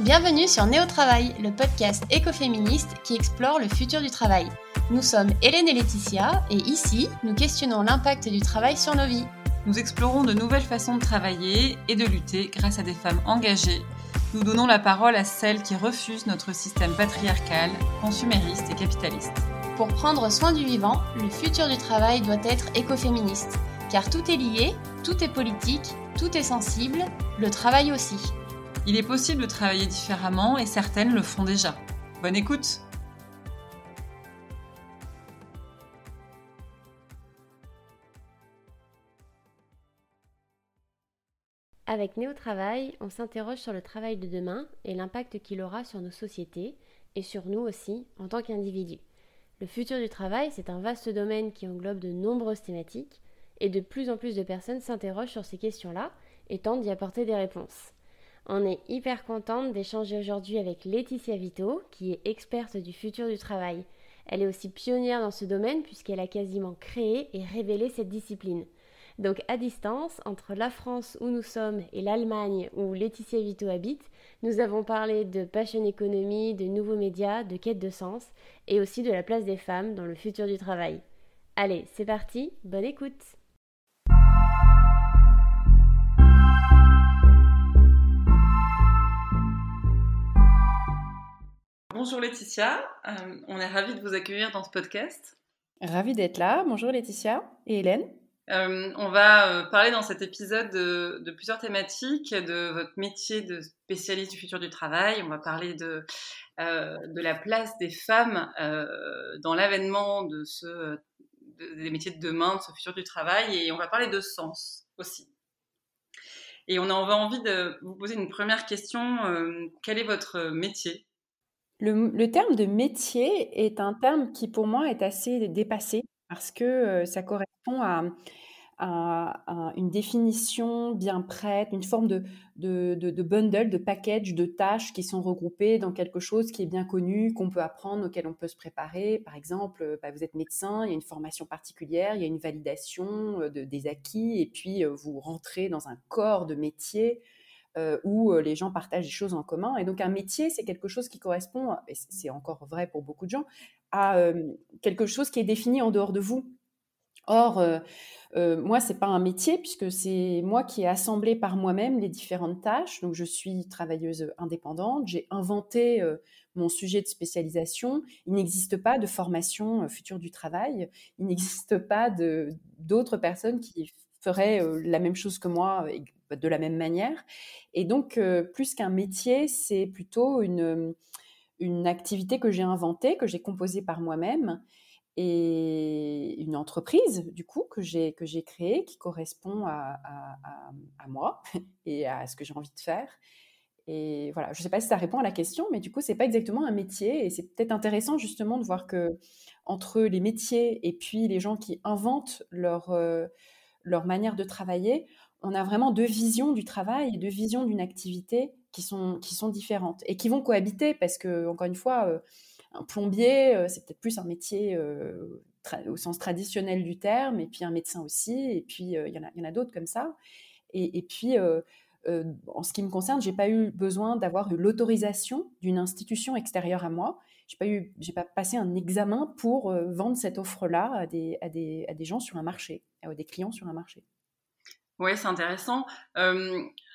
Bienvenue sur Néo Travail, le podcast écoféministe qui explore le futur du travail. Nous sommes Hélène et Laetitia et ici, nous questionnons l'impact du travail sur nos vies. Nous explorons de nouvelles façons de travailler et de lutter grâce à des femmes engagées. Nous donnons la parole à celles qui refusent notre système patriarcal, consumériste et capitaliste. Pour prendre soin du vivant, le futur du travail doit être écoféministe. Car tout est lié, tout est politique, tout est sensible, le travail aussi. Il est possible de travailler différemment et certaines le font déjà. Bonne écoute Avec Néo Travail, on s'interroge sur le travail de demain et l'impact qu'il aura sur nos sociétés et sur nous aussi en tant qu'individus. Le futur du travail, c'est un vaste domaine qui englobe de nombreuses thématiques et de plus en plus de personnes s'interrogent sur ces questions-là et tentent d'y apporter des réponses. On est hyper contente d'échanger aujourd'hui avec Laetitia Vito, qui est experte du futur du travail. Elle est aussi pionnière dans ce domaine puisqu'elle a quasiment créé et révélé cette discipline. Donc à distance, entre la France où nous sommes et l'Allemagne où Laetitia Vito habite, nous avons parlé de passion économie, de nouveaux médias, de quête de sens et aussi de la place des femmes dans le futur du travail. Allez, c'est parti, bonne écoute Bonjour Laetitia, euh, on est ravis de vous accueillir dans ce podcast. Ravi d'être là. Bonjour Laetitia et Hélène. Euh, on va euh, parler dans cet épisode de, plusieurs thématiques, de votre métier de spécialiste du futur du travail. On va parler de, de la place des femmes dans l'avènement de ce, des métiers de demain, de ce futur du travail, et on va parler de sens aussi. Et on a envie de vous poser une première question. quel est votre métier? Le, terme de métier est un terme qui pour moi est assez dépassé parce que ça correspond à, une définition bien prête, une forme de, bundle, de package, de tâches qui sont regroupées dans quelque chose qui est bien connu, qu'on peut apprendre, auquel on peut se préparer. Par exemple, bah, vous êtes médecin, il y a une formation particulière, il y a une validation des acquis, et puis vous rentrez dans un corps de métier euh, où euh, les gens partagent des choses en commun. Et donc un métier, c'est quelque chose qui correspond, et c'est encore vrai pour beaucoup de gens, à euh, quelque chose qui est défini en dehors de vous. Or, moi, c'est pas un métier puisque c'est moi qui ai assemblé par moi-même les différentes tâches. Donc, je suis travailleuse indépendante. J'ai inventé mon sujet de spécialisation. Il n'existe pas de formation future du travail. Il n'existe pas d'autres personnes qui feraient la même chose que moi de la même manière. Et donc, euh, plus qu'un métier, c'est plutôt une, une activité que j'ai inventée, que j'ai composée par moi-même, et une entreprise, du coup, que j'ai, que j'ai créée, qui correspond à, à, moi et à ce que j'ai envie de faire. Et voilà, je ne sais pas si ça répond à la question, mais du coup, c'est pas exactement un métier. Et c'est peut-être intéressant justement de voir que entre les métiers et puis les gens qui inventent leur, euh, leur manière de travailler, on a vraiment deux visions du travail et deux visions d'une activité qui sont, qui sont différentes et qui vont cohabiter parce que, encore une fois, euh, un plombier, euh, c'est peut-être plus un métier euh, au sens traditionnel du terme, et puis un médecin aussi, et puis il y en a, a d'autres comme ça. Et, puis, en ce qui me concerne, j'ai pas eu besoin d'avoir l'autorisation d'une institution extérieure à moi. J'ai pas eu, pas passé un examen pour vendre cette offre-là à des, à, des, à des gens sur un marché, à des clients sur un marché. Oui, c'est intéressant.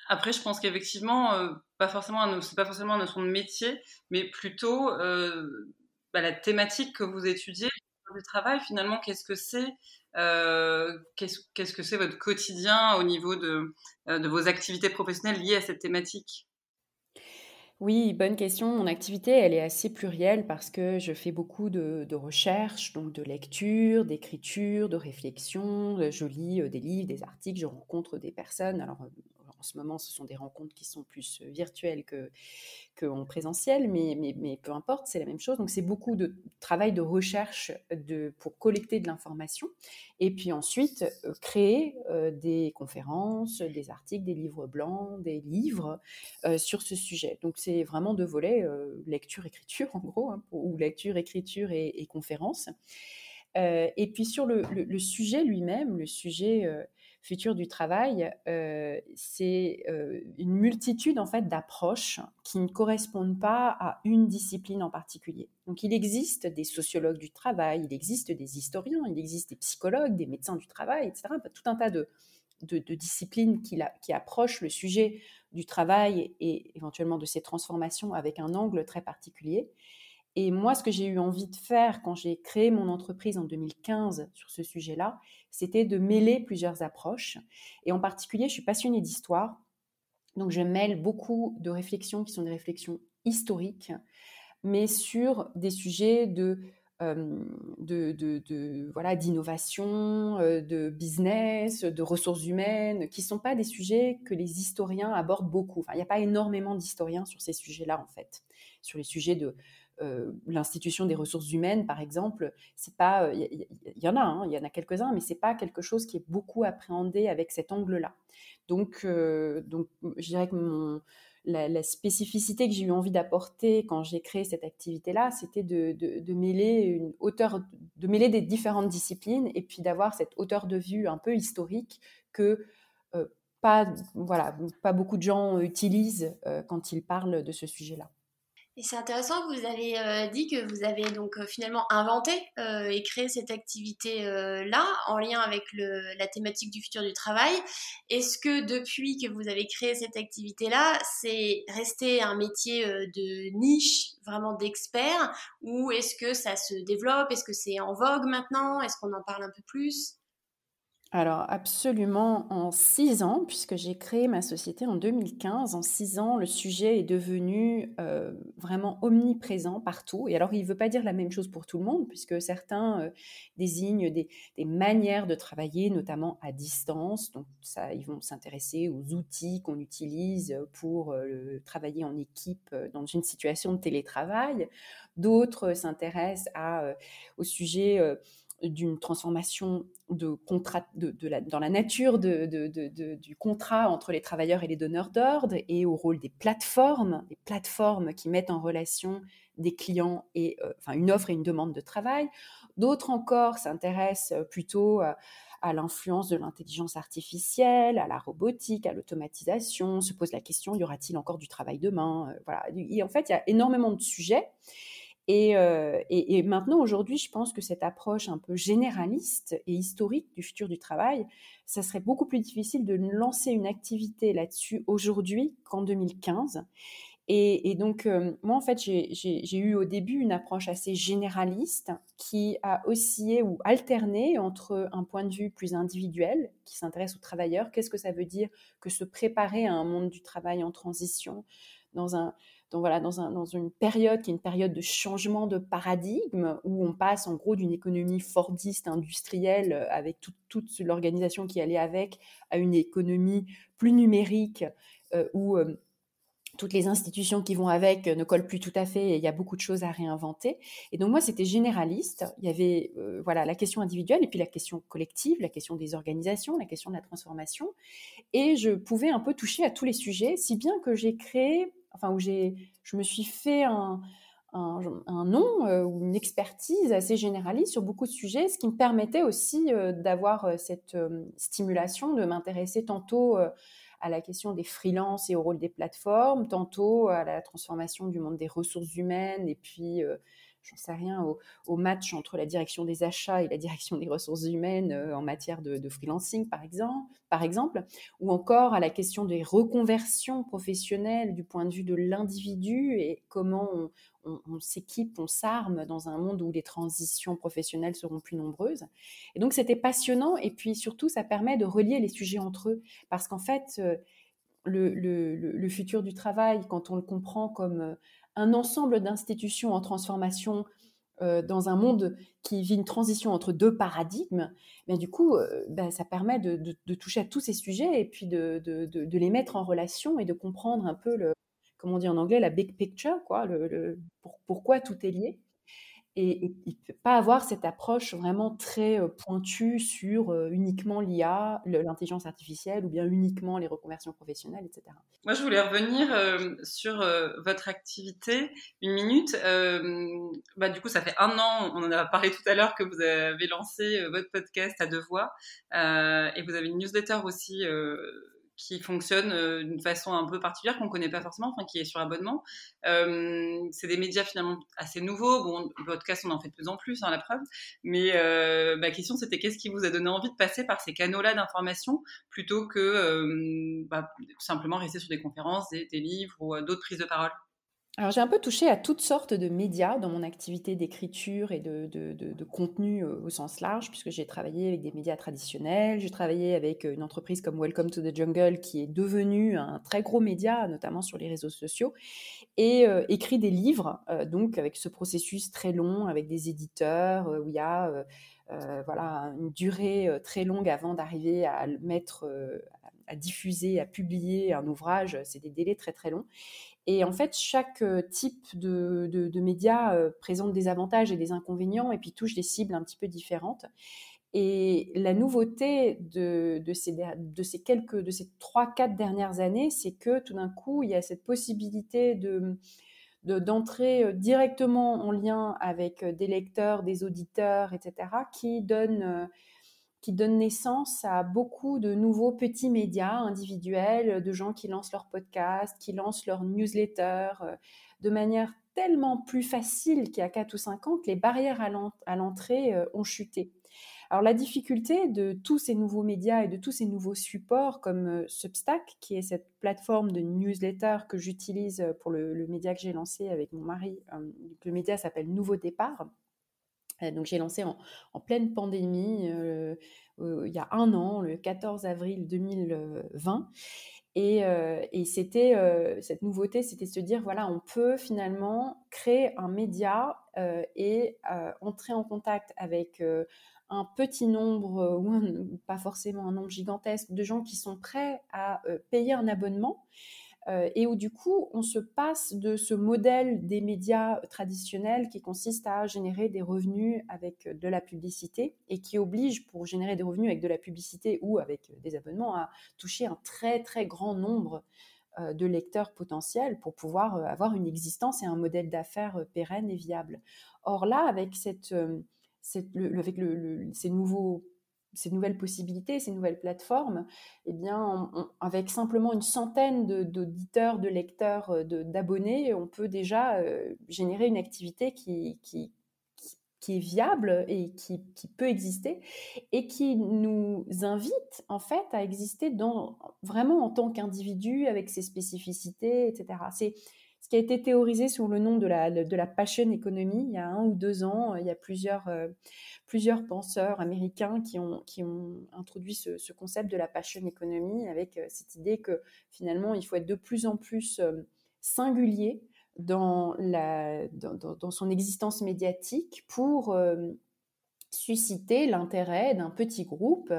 après, je pense qu'effectivement, euh, pas forcément, c'est pas forcément une notion de métier, mais plutôt euh, bah, la thématique que vous étudiez du travail. Finalement, qu'est-ce que c'est euh, qu'est-ce, que c'est votre quotidien au niveau de vos activités professionnelles liées à cette thématique? Oui, bonne question. Mon activité, elle est assez plurielle parce que je fais beaucoup de, recherches, donc de lecture, d'écriture, de réflexion. Je lis euh, des livres, des articles, je rencontre des personnes. Alors, en ce moment, ce sont des rencontres qui sont plus euh, virtuelles que, que en présentiel, mais, mais, peu importe, c'est la même chose. Donc, c'est beaucoup de travail de recherche de, pour collecter de l'information et puis ensuite euh, créer euh, des conférences, des articles, des livres blancs, des livres sur ce sujet. Donc, c'est vraiment deux volets, lecture-écriture en gros, hein, ou lecture, écriture et, et conférences. et puis sur le, sujet lui-même, le sujet futur du travail, euh, c'est euh, une multitude en fait d'approches qui ne correspondent pas à une discipline en particulier. Donc il existe des sociologues du travail, il existe des historiens, il existe des psychologues, des médecins du travail, etc. Tout un tas de, disciplines qui approchent le sujet du travail et éventuellement de ses transformations avec un angle très particulier. Et moi, ce que j'ai eu envie de faire quand j'ai créé mon entreprise en 2015 sur ce sujet-là, c'était de mêler plusieurs approches. Et en particulier, je suis passionnée d'histoire. Donc, je mêle beaucoup de réflexions qui sont des réflexions historiques, mais sur des sujets de, euh, voilà d'innovation, euh, de business, de ressources humaines, qui ne sont pas des sujets que les historiens abordent beaucoup. Enfin, il n'y a pas énormément d'historiens sur ces sujets-là, en fait, sur les sujets de euh, l'institution des ressources humaines, par exemple, c'est pas, il euh, y, en a, hein, il y en a quelques-uns, mais c'est pas quelque chose qui est beaucoup appréhendé avec cet angle-là. Donc, euh, donc, je dirais que la, spécificité que j'ai eu envie d'apporter quand j'ai créé cette activité-là, c'était de, de, mêler une hauteur, de mêler des différentes disciplines et puis d'avoir cette hauteur de vue un peu historique que pas, voilà, pas beaucoup de gens utilisent quand ils parlent de ce sujet-là. Et c'est intéressant, vous avez euh, dit que vous avez donc euh, finalement inventé euh, et créé cette activité-là en lien avec le, la thématique du futur du travail. Est-ce que depuis que vous avez créé cette activité-là, c'est resté un métier de niche, vraiment d'expert, ou est-ce que ça se développe? Est-ce que c'est en vogue maintenant? Est-ce qu'on en parle un peu plus? Alors absolument en six ans, puisque j'ai créé ma société en 2015, en six ans, le sujet est devenu euh, vraiment omniprésent partout. Et alors il ne veut pas dire la même chose pour tout le monde, puisque certains euh, désignent des, manières de travailler, notamment à distance. Donc ça, ils vont s'intéresser aux outils qu'on utilise pour euh, travailler en équipe dans une situation de télétravail. D'autres s'intéressent au sujet d'une transformation de contrat, de, dans la nature du contrat entre les travailleurs et les donneurs d'ordre et au rôle des plateformes, des plateformes qui mettent en relation des clients et euh, enfin une offre et une demande de travail. D'autres encore s'intéressent euh, plutôt à, à l'influence de l'intelligence artificielle, à la robotique, à l'automatisation, se posent la question y aura-t-il encore du travail demain? Euh, Voilà. En fait, il y a énormément de sujets. Euh, et, maintenant, aujourd'hui, je pense que cette approche un peu généraliste et historique du futur du travail, ça serait beaucoup plus difficile de lancer une activité là-dessus aujourd'hui qu'en 2015. Et, donc, euh, moi, en fait, j'ai eu au début une approche assez généraliste qui a oscillé ou alterné entre un point de vue plus individuel, qui s'intéresse aux travailleurs, qu'est-ce que ça veut dire que se préparer à un monde du travail en transition, dans un, voilà, dans, un, dans, une période qui est une période de changement de paradigme, où on passe en gros d'une économie fordiste industrielle euh, avec toute l'organisation qui allait avec, à une économie plus numérique, euh, où euh, toutes les institutions qui vont avec ne collent plus tout à fait et il y a beaucoup de choses à réinventer. Et donc moi, c'était généraliste. Il y avait voilà la question individuelle et puis la question collective, la question des organisations, la question de la transformation. Et je pouvais un peu toucher à tous les sujets, si bien que j'ai créé enfin où j'ai, je me suis fait un, un, nom euh, ou une expertise assez généraliste sur beaucoup de sujets, ce qui me permettait aussi euh, d'avoir euh, cette stimulation, de m'intéresser tantôt à la question des freelances et au rôle des plateformes, tantôt à la transformation du monde des ressources humaines et puis j'en sais rien, au, match entre la direction des achats et la direction des ressources humaines euh, en matière de, freelancing, par exemple, par exemple, ou encore à la question des reconversions professionnelles du point de vue de l'individu et comment on, s'équipe, on s'arme dans un monde où les transitions professionnelles seront plus nombreuses. Et donc c'était passionnant et puis surtout ça permet de relier les sujets entre eux parce qu'en fait euh, le, futur du travail, quand on le comprend comme euh, un ensemble d'institutions en transformation euh, dans un monde qui vit une transition entre deux paradigmes, mais du coup, euh, bah, ça permet de, toucher à tous ces sujets et puis de, les mettre en relation et de comprendre un peu le, comment on dit en anglais, la big picture, quoi, pourquoi tout est lié. Et, il ne peut pas avoir cette approche vraiment très pointue sur uniquement l'IA, l'intelligence artificielle, ou bien uniquement les reconversions professionnelles, etc. Moi, je voulais revenir sur votre activité une minute. bah, du coup, ça fait un an, on en a parlé tout à l'heure, que vous avez lancé votre podcast à deux voix, et vous avez une newsletter aussi qui fonctionne euh, d'une façon un peu particulière qu'on ne connaît pas forcément, qui est sur abonnement. Euh, c'est des médias finalement assez nouveaux. Bon, le podcast, on en fait de plus en plus, hein, la preuve. Mais euh, ma question, c'était qu'est-ce qui vous a donné envie de passer par ces canaux-là d'information plutôt que bah, simplement rester sur des conférences, des livres ou d'autres prises de parole? Alors j'ai un peu touché à toutes sortes de médias dans mon activité d'écriture et de, contenu euh, au sens large, puisque j'ai travaillé avec des médias traditionnels, j'ai travaillé avec euh, une entreprise comme Welcome to the Jungle qui est devenue un très gros média, notamment sur les réseaux sociaux, et euh, écrit des livres, donc avec ce processus très long, avec des éditeurs, où il y a voilà, une durée très longue avant d'arriver à mettre, à diffuser, à publier un ouvrage, c'est des délais très très longs. Et en fait, chaque type de, de, médias présente des avantages et des inconvénients et puis touche des cibles un petit peu différentes. Et la nouveauté de, de ces, de ces quelques, de ces trois, quatre dernières années, c'est que tout d'un coup, il y a cette possibilité de, d'entrer directement en lien avec des lecteurs, des auditeurs, etc., qui donne qui donne naissance à beaucoup de nouveaux petits médias individuels, de gens qui lancent leur podcast, qui lancent leur newsletter, euh, de manière tellement plus facile qu'il y a 4 ou 5 ans que les barrières à l'entrée euh, ont chuté. Alors la difficulté de tous ces nouveaux médias et de tous ces nouveaux supports comme euh, Substack, qui est cette plateforme de newsletter que j'utilise pour le, média que j'ai lancé avec mon mari, le média s'appelle Nouveau Départ, donc j'ai lancé en, pleine pandémie euh, euh, il y a un an, le 14 avril 2020. Et, c'était cette nouveauté, c'était se dire voilà, on peut finalement créer un média et entrer en contact avec un petit nombre, ou pas forcément un nombre gigantesque, de gens qui sont prêts à payer un abonnement euh, et où du coup on se passe de ce modèle des médias traditionnels qui consiste à générer des revenus avec de la publicité et qui oblige pour générer des revenus avec de la publicité ou avec des abonnements à toucher un très très grand nombre euh, de lecteurs potentiels pour pouvoir euh, avoir une existence et un modèle d'affaires pérenne et viable. Or là, avec ces nouveaux ces nouvelles possibilités, ces nouvelles plateformes, eh bien, avec simplement une centaine d'auditeurs, de, lecteurs, euh, d'abonnés, on peut déjà euh, générer une activité qui, qui, qui est viable et qui, peut exister et qui nous invite en fait à exister dans, vraiment en tant qu'individu avec ses spécificités, etc. qui a été théorisé sous le nom de la, de la passion economy il y a un ou deux ans. Il y a plusieurs, euh, plusieurs penseurs américains qui ont, qui ont introduit ce, concept de la passion economy avec euh, cette idée que finalement, il faut être de plus en plus euh, singulier dans, la, dans, dans, son existence médiatique pour susciter l'intérêt d'un petit groupe.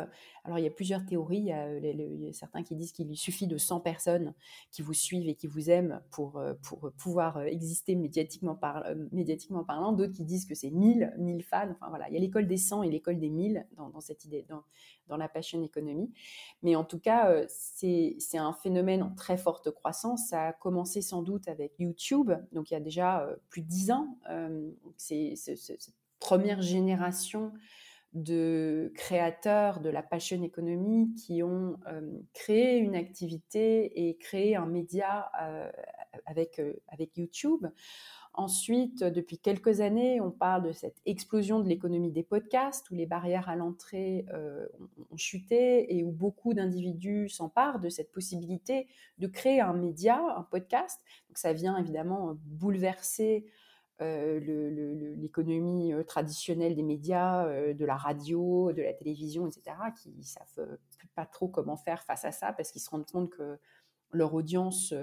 Alors il y a plusieurs théories, il y a, certains qui disent qu'il suffit de 100 personnes qui vous suivent et qui vous aiment pour, euh, pour pouvoir euh, exister médiatiquement, par, euh, médiatiquement parlant, d'autres qui disent que c'est 1000, 1000 fans, enfin voilà, il y a l'école des 100 et l'école des 1000 dans, dans cette idée, dans, dans, la passion économie. Mais en tout cas, c'est un phénomène en très forte croissance, ça a commencé sans doute avec YouTube, donc il y a déjà plus de 10 ans, c'est première génération de créateurs de la passion economy qui ont euh, créé une activité et créé un média euh, avec, euh, avec YouTube. Ensuite, depuis quelques années, on parle de cette explosion de l'économie des podcasts où les barrières à l'entrée ont, chuté et où beaucoup d'individus s'emparent de cette possibilité de créer un média, un podcast. Donc ça vient évidemment bouleverser l'économie euh, traditionnelle des médias, euh, de la radio, de la télévision, etc., qui ne savent pas trop comment faire face à ça parce qu'ils se rendent compte que leur audience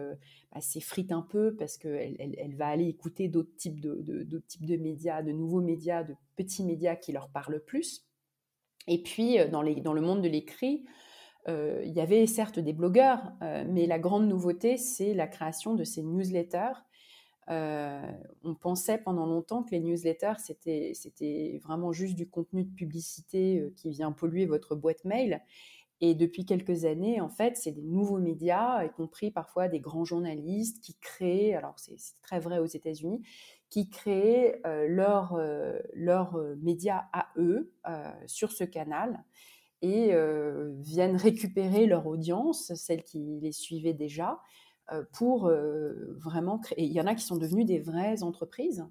bah, s'effrite un peu parce qu'elle elle, va aller écouter d'autres types de, types de médias, de nouveaux médias, de petits médias qui leur parlent plus. Et puis, dans, les, dans le monde de l'écrit, il y avait certes des blogueurs, mais la grande nouveauté, c'est la création de ces newsletters on pensait pendant longtemps que les newsletters, c'était, vraiment juste du contenu de publicité qui vient polluer votre boîte mail. Et depuis quelques années, en fait, c'est des nouveaux médias, y compris parfois des grands journalistes qui créent, alors c'est très vrai aux États-Unis, qui créent euh, leurs leur, euh, médias à eux euh, sur ce canal et viennent récupérer leur audience, celle qui les suivait déjà, pour vraiment créer. Il y en a qui sont devenus des vraies entreprises,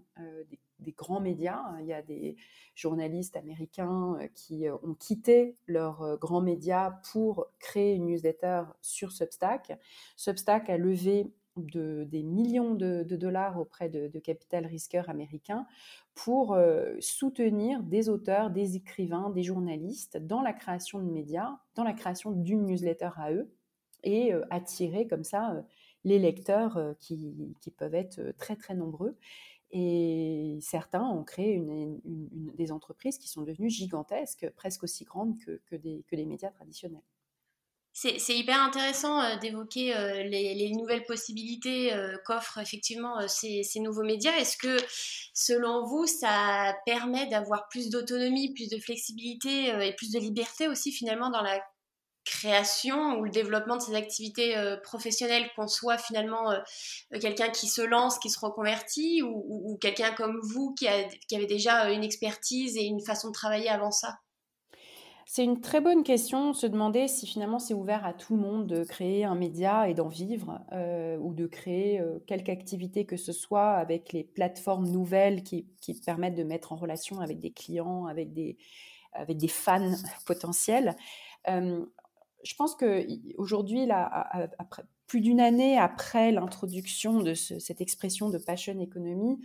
des des grands médias. Il y a des journalistes américains euh, qui euh, ont quitté leurs euh, grands médias pour créer une newsletter sur Substack. Substack a levé des millions de, dollars auprès de, capital risqueurs américains pour soutenir des auteurs, des écrivains, des journalistes dans la création de médias, dans la création d'une newsletter à eux et attirer comme ça les lecteurs qui, qui, peuvent être très très nombreux. Et certains ont créé des entreprises qui sont devenues gigantesques, presque aussi grandes que, que, des, que les médias traditionnels. C'est hyper intéressant d'évoquer les, nouvelles possibilités qu'offrent effectivement ces, ces, nouveaux médias. Est-ce que, selon vous, ça permet d'avoir plus d'autonomie, plus de flexibilité et plus de liberté aussi finalement dans la création ou le développement de ses activités euh, professionnelles, qu'on soit finalement euh, quelqu'un qui se lance, qui se reconvertit, ou, quelqu'un comme vous qui, avait déjà euh, une expertise et une façon de travailler avant ça? C'est une très bonne question, se demander si finalement c'est ouvert à tout le monde de créer un média et d'en vivre, ou de créer quelque activité que ce soit avec les plateformes nouvelles qui, permettent de mettre en relation avec des clients, avec des fans potentiels je pense que aujourd'hui, après, plus d'une année après l'introduction de cette expression de passion economy,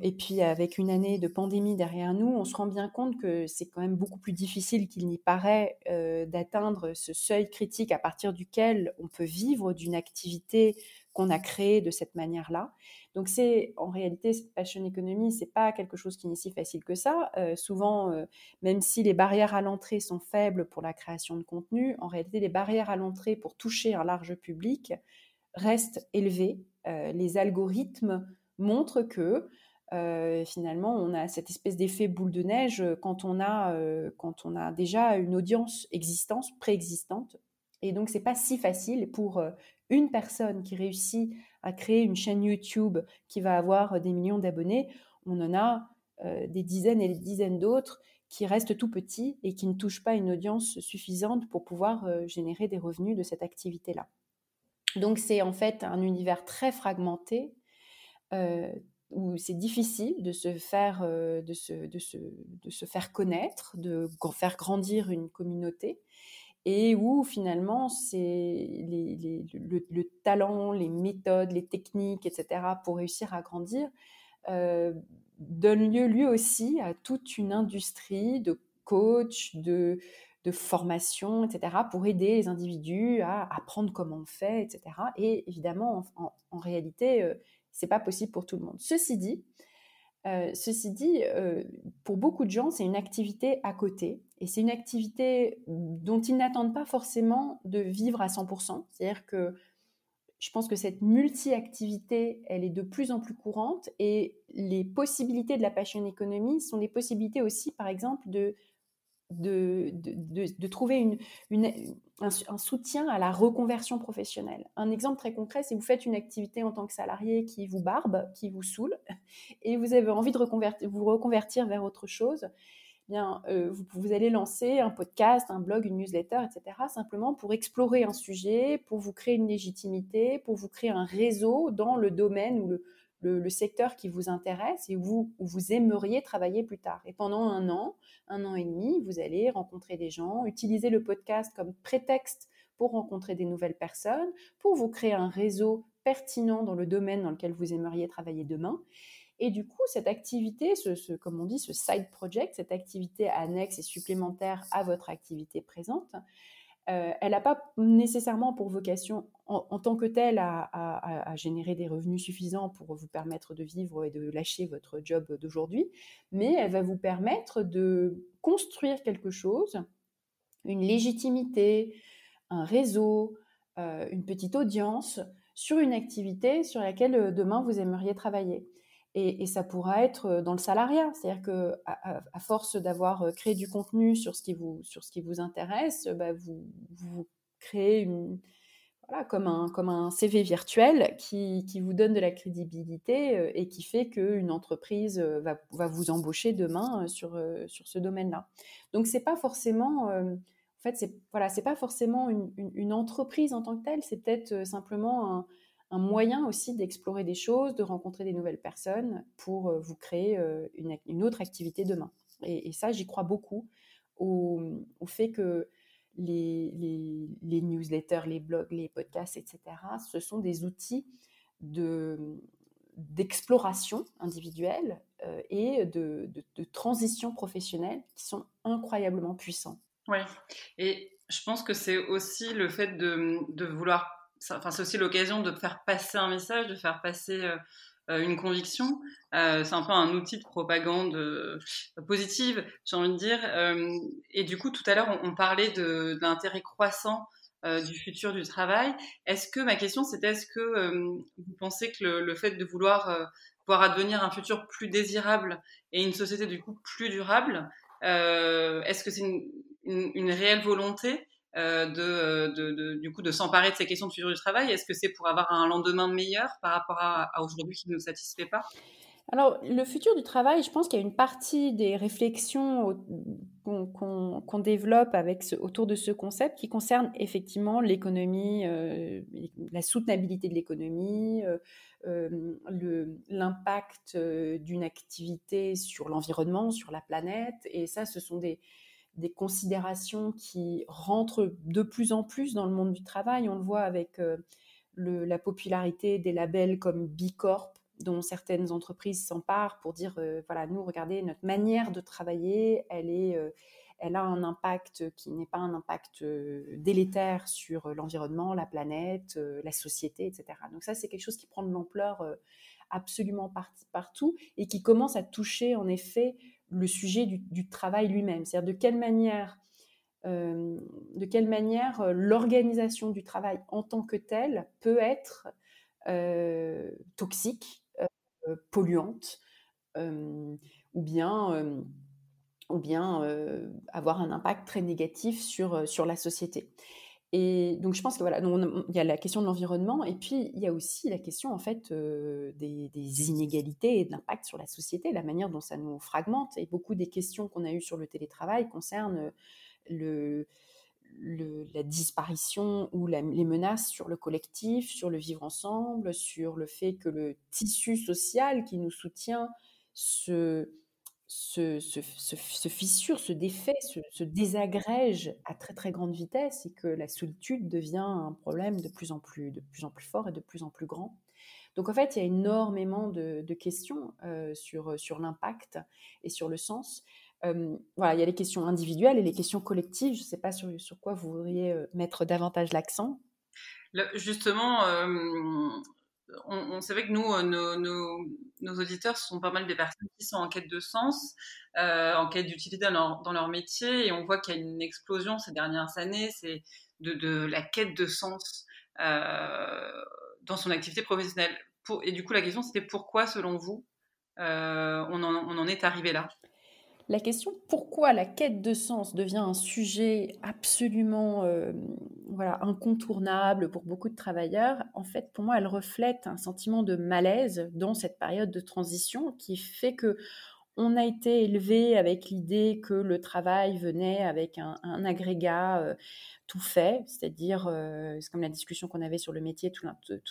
et puis avec une année de pandémie derrière nous, on se rend bien compte que c'est quand même beaucoup plus difficile qu'il n'y paraît euh, d'atteindre ce seuil critique à partir duquel on peut vivre d'une activité qu'on a créée de cette manière-là. Donc c'est en réalité cette passion économie, c'est pas quelque chose qui n'est si facile que ça. Euh, souvent, euh, même si les barrières à l'entrée sont faibles pour la création de contenu, en réalité les barrières à l'entrée pour toucher un large public restent élevées. Euh, les algorithmes montrent que finalement, on a cette espèce d'effet boule de neige quand on a, quand on a déjà une audience existante, préexistante. Et donc, c'est pas si facile pour une personne qui réussit à créer une chaîne YouTube qui va avoir des millions d'abonnés, on en a euh, des dizaines et des dizaines d'autres qui restent tout petits et qui ne touchent pas une audience suffisante pour pouvoir euh, générer des revenus de cette activité-là. Donc c'est en fait un univers très fragmenté euh, où c'est difficile de se faire, de se, de, se, de se faire connaître, de faire grandir une communauté et où finalement c'est le, talent, les méthodes, les techniques, etc. pour réussir à grandir euh, donne lieu lui aussi à toute une industrie de coach, de, formation, etc. pour aider les individus à apprendre comment on fait, etc. Et évidemment, en, réalité, euh, c'est pas possible pour tout le monde. Ceci dit, euh, ceci dit, euh, pour beaucoup de gens, c'est une activité à côté et c'est une activité dont ils n'attendent pas forcément de vivre à 100%. C'est-à-dire que je pense que cette multi-activité, elle est de plus en plus courante et les possibilités de la passion économie sont des possibilités aussi, par exemple, de de, de, trouver un, soutien à la reconversion professionnelle. Un exemple très concret, c'est vous faites une activité en tant que salarié qui vous barbe, qui vous saoule, et vous avez envie de vous reconvertir vers autre chose, eh bien, euh, vous, vous, allez lancer un podcast, un blog, une newsletter, etc., simplement pour explorer un sujet, pour vous créer une légitimité, pour vous créer un réseau dans le domaine ou le, le, secteur qui vous intéresse et où vous, aimeriez travailler plus tard. Et pendant un an, un an et demi, vous allez rencontrer des gens, utiliser le podcast comme prétexte pour rencontrer des nouvelles personnes, pour vous créer un réseau pertinent dans le domaine dans lequel vous aimeriez travailler demain. Et du coup, cette activité, ce, comme on dit, ce side project, cette activité annexe et supplémentaire à votre activité présente, euh, elle n'a pas nécessairement pour vocation en, tant que telle à, générer des revenus suffisants pour vous permettre de vivre et de lâcher votre job d'aujourd'hui, mais elle va vous permettre de construire quelque chose, une légitimité, un réseau, euh, une petite audience sur une activité sur laquelle demain vous aimeriez travailler. Et, ça pourra être dans le salariat, c'est-à-dire que à, force d'avoir créé du contenu sur ce qui vous, sur ce qui vous intéresse, bah, vous, vous créez une, voilà, comme, un, comme un CV virtuel qui, qui vous donne de la crédibilité et qui fait qu'une entreprise va, va, vous embaucher demain sur, sur ce domaine-là. Donc c'est pas forcément, en fait, c'est voilà, c'est pas forcément une, une, entreprise en tant que telle, c'est peut-être simplement un, un moyen aussi d'explorer des choses, de rencontrer des nouvelles personnes pour euh, vous créer euh, une, autre activité demain. Et, ça, j'y crois beaucoup au, fait que les, les, newsletters, les blogs, les podcasts, etc., ce sont des outils de, d'exploration individuelle euh, et de, de, transition professionnelle qui sont incroyablement puissants. Oui, et je pense que c'est aussi le fait de, de vouloir enfin, c'est aussi l'occasion de faire passer un message, de faire passer euh, euh, une conviction. Euh, c'est un peu un outil de propagande positive, j'ai envie de dire. et du coup, tout à l'heure, on, parlait de, l'intérêt croissant du futur du travail. Est-ce que ma question, c'était est-ce que vous pensez que le, fait de vouloir pouvoir advenir un futur plus désirable et une société du coup plus durable, est-ce que c'est une, une, réelle volonté euh, euh, de, du coup de s'emparer de ces questions de futur du travail? Est-ce que c'est pour avoir un lendemain meilleur par rapport à, aujourd'hui qui ne nous satisfait pas? Alors, le futur du travail, je pense qu'il y a une partie des réflexions qu'on développe avec autour de ce concept qui concerne effectivement l'économie, euh, la soutenabilité de l'économie, l'impact d'une activité sur l'environnement, sur la planète. Et ça, ce sont des, des considérations qui rentrent de plus en plus dans le monde du travail. On le voit avec euh, la popularité des labels comme B Corp, dont certaines entreprises s'emparent pour dire euh, voilà, nous, regardez, notre manière de travailler, elle, est, euh, elle a un impact qui n'est pas un impact délétère sur l'environnement, la planète, la société, etc. Donc, ça, c'est quelque chose qui prend de l'ampleur absolument partout et qui commence à toucher en effet le sujet du, travail lui-même, c'est-à-dire de quelle manière, euh, de quelle manière euh, l'organisation du travail en tant que telle peut être euh, toxique, polluante, ou bien, ou bien avoir un impact très négatif sur, sur la société. Et donc, je pense que voilà, il y a la question de l'environnement, et puis il y a aussi la question en fait euh, des, inégalités et de l'impact sur la société, la manière dont ça nous fragmente. Et beaucoup des questions qu'on a eues sur le télétravail concernent le, la disparition ou les menaces sur le collectif, sur le vivre ensemble, sur le fait que le tissu social qui nous soutient se se, fissure, se défait, se, désagrège à très très grande vitesse et que la solitude devient un problème de plus en plus, de plus en plus fort et de plus en plus grand. Donc en fait, il y a énormément de, questions euh, sur, sur l'impact et sur le sens. Voilà, il y a les questions individuelles et les questions collectives. Je ne sais pas sur, sur quoi vous voudriez euh, mettre davantage l'accent. Justement, on, c'est vrai que nous, euh, nos, auditeurs sont pas mal des personnes qui sont en quête de sens, euh, en quête d'utilité dans leur, métier, et on voit qu'il y a une explosion ces dernières années, de, la quête de sens euh, dans son activité professionnelle. et du coup, la question, c'était pourquoi, selon vous, on en est arrivé là? La question pourquoi la quête de sens devient un sujet absolument euh, incontournable pour beaucoup de travailleurs, en fait, pour moi, elle reflète un sentiment de malaise dans cette période de transition qui fait que on a été élevé avec l'idée que le travail venait avec un, agrégat euh, tout fait, c'est-à-dire, euh, c'est comme la discussion qu'on avait sur le métier tout,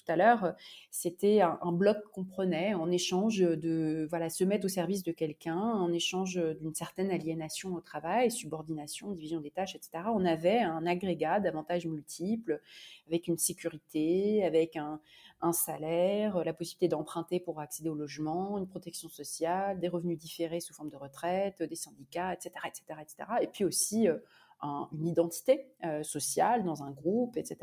à l'heure, c'était un, bloc qu'on prenait en échange de voilà, se mettre au service de quelqu'un, en échange d'une certaine aliénation au travail, subordination, division des tâches, etc. On avait un agrégat d'avantages multiples, avec une sécurité, avec un, un salaire, la possibilité d'emprunter pour accéder au logement, une protection sociale, des revenus différés sous forme de retraite, des syndicats, etc., etc., etc. Et puis aussi euh, une identité sociale dans un groupe, etc.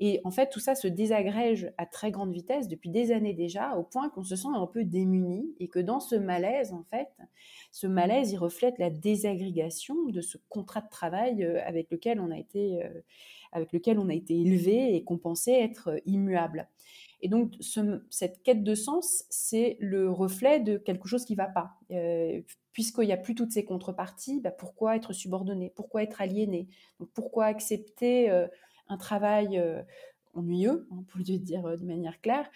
Et en fait, tout ça se désagrège à très grande vitesse depuis des années déjà, au point qu'on se sent un peu démuni et que dans ce malaise, en fait, ce malaise, il reflète la désagrégation de ce contrat de travail avec lequel on a été, avec lequel on a été élevé et qu'on pensait être immuable. Et donc, cette quête de sens, c'est le reflet de quelque chose qui ne va pas. Euh, Puisqu'il n'y a plus toutes ces contreparties, bah, pourquoi être subordonné? Pourquoi être aliéné? Pourquoi accepter euh, un travail euh, ennuyeux, hein, pour le dire de manière claire,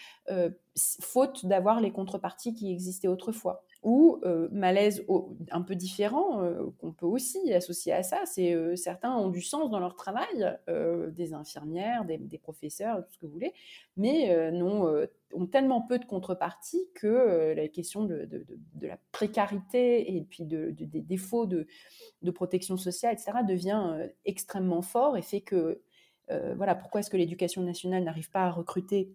faute d'avoir les contreparties qui existaient autrefois? Ou euh, malaise un peu différent euh, qu'on peut aussi associer à ça, euh, certains ont du sens dans leur travail, des infirmières, des, professeurs, tout ce que vous voulez, mais ont tellement peu de contrepartie que la question de, la précarité et puis des défauts de, protection sociale, etc., devient extrêmement fort et fait que, voilà, pourquoi est-ce que l'éducation nationale n'arrive pas à recruter